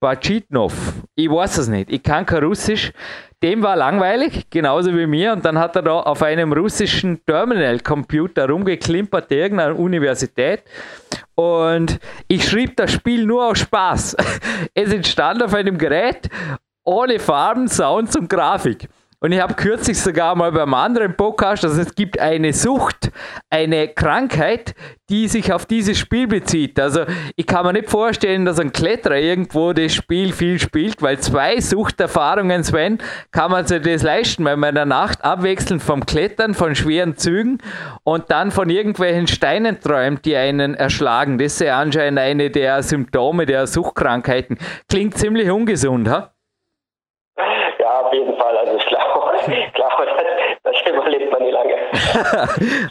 Bachitnov. Ich weiß es nicht, ich kann kein Russisch dem war langweilig, genauso wie mir. Und dann hat er da auf einem russischen Terminal-Computer rumgeklimpert, irgendeiner Universität. Und ich schrieb das Spiel nur aus Spaß. (laughs) Es entstand auf einem Gerät ohne Farben, Sounds und Grafik. Und ich habe kürzlich sogar mal beim anderen Podcast, also es gibt eine Sucht, eine Krankheit, die sich auf dieses Spiel bezieht. Also ich kann mir nicht vorstellen, dass ein Kletterer irgendwo das Spiel viel spielt, weil zwei Suchterfahrungen, Sven, kann man sich das leisten, weil man in der Nacht abwechselnd vom Klettern, von schweren Zügen und dann von irgendwelchen Steinen träumt, die einen erschlagen. Das ist ja anscheinend eine der Symptome der Suchtkrankheiten. Klingt ziemlich ungesund, ha?
Ja, auf jeden Fall. Also das überlebt man nicht lange.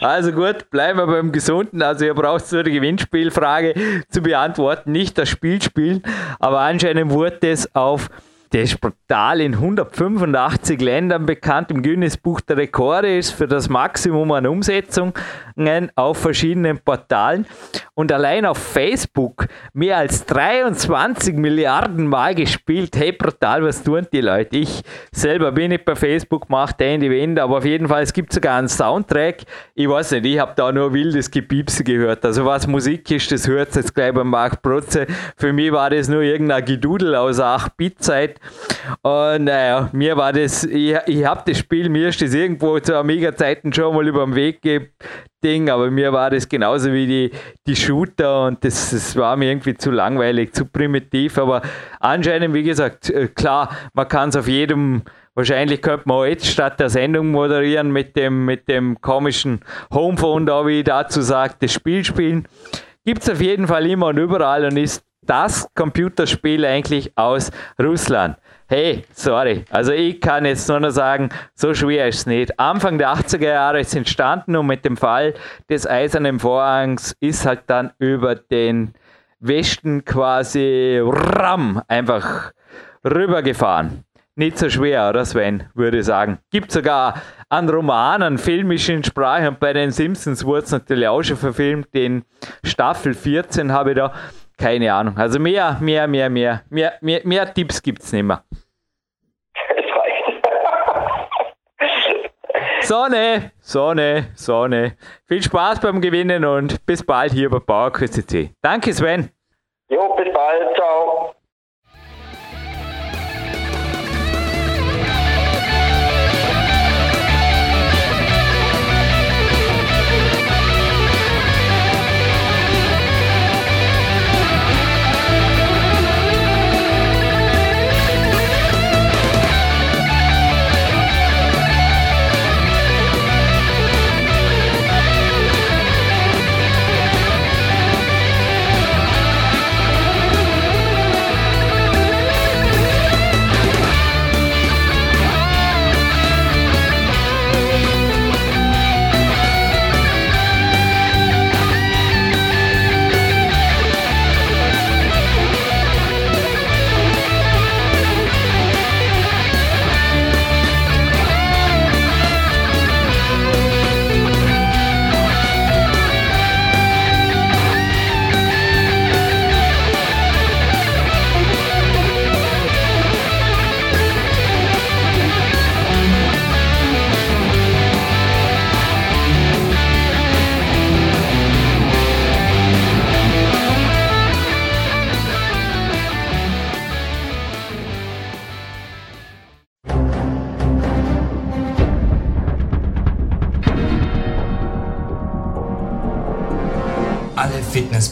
(laughs)
also gut, bleiben wir beim Gesunden. Also ihr braucht nur die Gewinnspielfrage zu beantworten, nicht das Spiel spielen. Aber anscheinend wurde es auf das Portal in 185 Ländern bekannt, im Guinness Buch der Rekorde ist für das Maximum an Umsetzungen auf verschiedenen Portalen und allein auf Facebook mehr als 23 Milliarden Mal gespielt. Hey, brutal, was tun die Leute? Ich selber bin nicht bei Facebook, mache den die Wände, aber auf jeden Fall, es gibt sogar einen Soundtrack. Ich weiß nicht, ich habe da nur wildes Gepiepse gehört. Also was Musik ist, das hört jetzt gleich beim Marc Protze. Für mich war das nur irgendein Gedudel aus 8-Bit-Zeit und naja, mir war das, ich, ich habe das Spiel, mir ist das irgendwo zu Amiga-Zeiten schon mal über den Weg Ding, aber mir war das genauso wie die, die Shooter und das, das war mir irgendwie zu langweilig, zu primitiv, aber anscheinend, wie gesagt, äh, klar, man kann es auf jedem, wahrscheinlich könnte man jetzt statt der Sendung moderieren mit dem, mit dem komischen Homephone da, wie ich dazu sage, das Spiel spielen. Gibt es auf jeden Fall immer und überall und ist das Computerspiel eigentlich aus Russland. Hey, sorry. Also ich kann jetzt nur noch sagen, so schwer ist es nicht. Anfang der 80er Jahre ist es entstanden und mit dem Fall des Eisernen Vorhangs ist halt dann über den Westen quasi ram einfach rübergefahren. nicht so schwer, oder Sven, würde ich sagen. Gibt sogar einen Roman, einen filmischen Sprache und bei den Simpsons wurde es natürlich auch schon verfilmt. Den Staffel 14 habe ich da. Keine Ahnung. Also mehr, mehr, mehr, mehr, mehr, mehr, mehr Tipps gibt es nicht mehr. Sonne, Sonne, Sonne. Viel Spaß beim Gewinnen und bis bald hier bei CC. Danke, Sven.
Jo, bis bald. Ciao.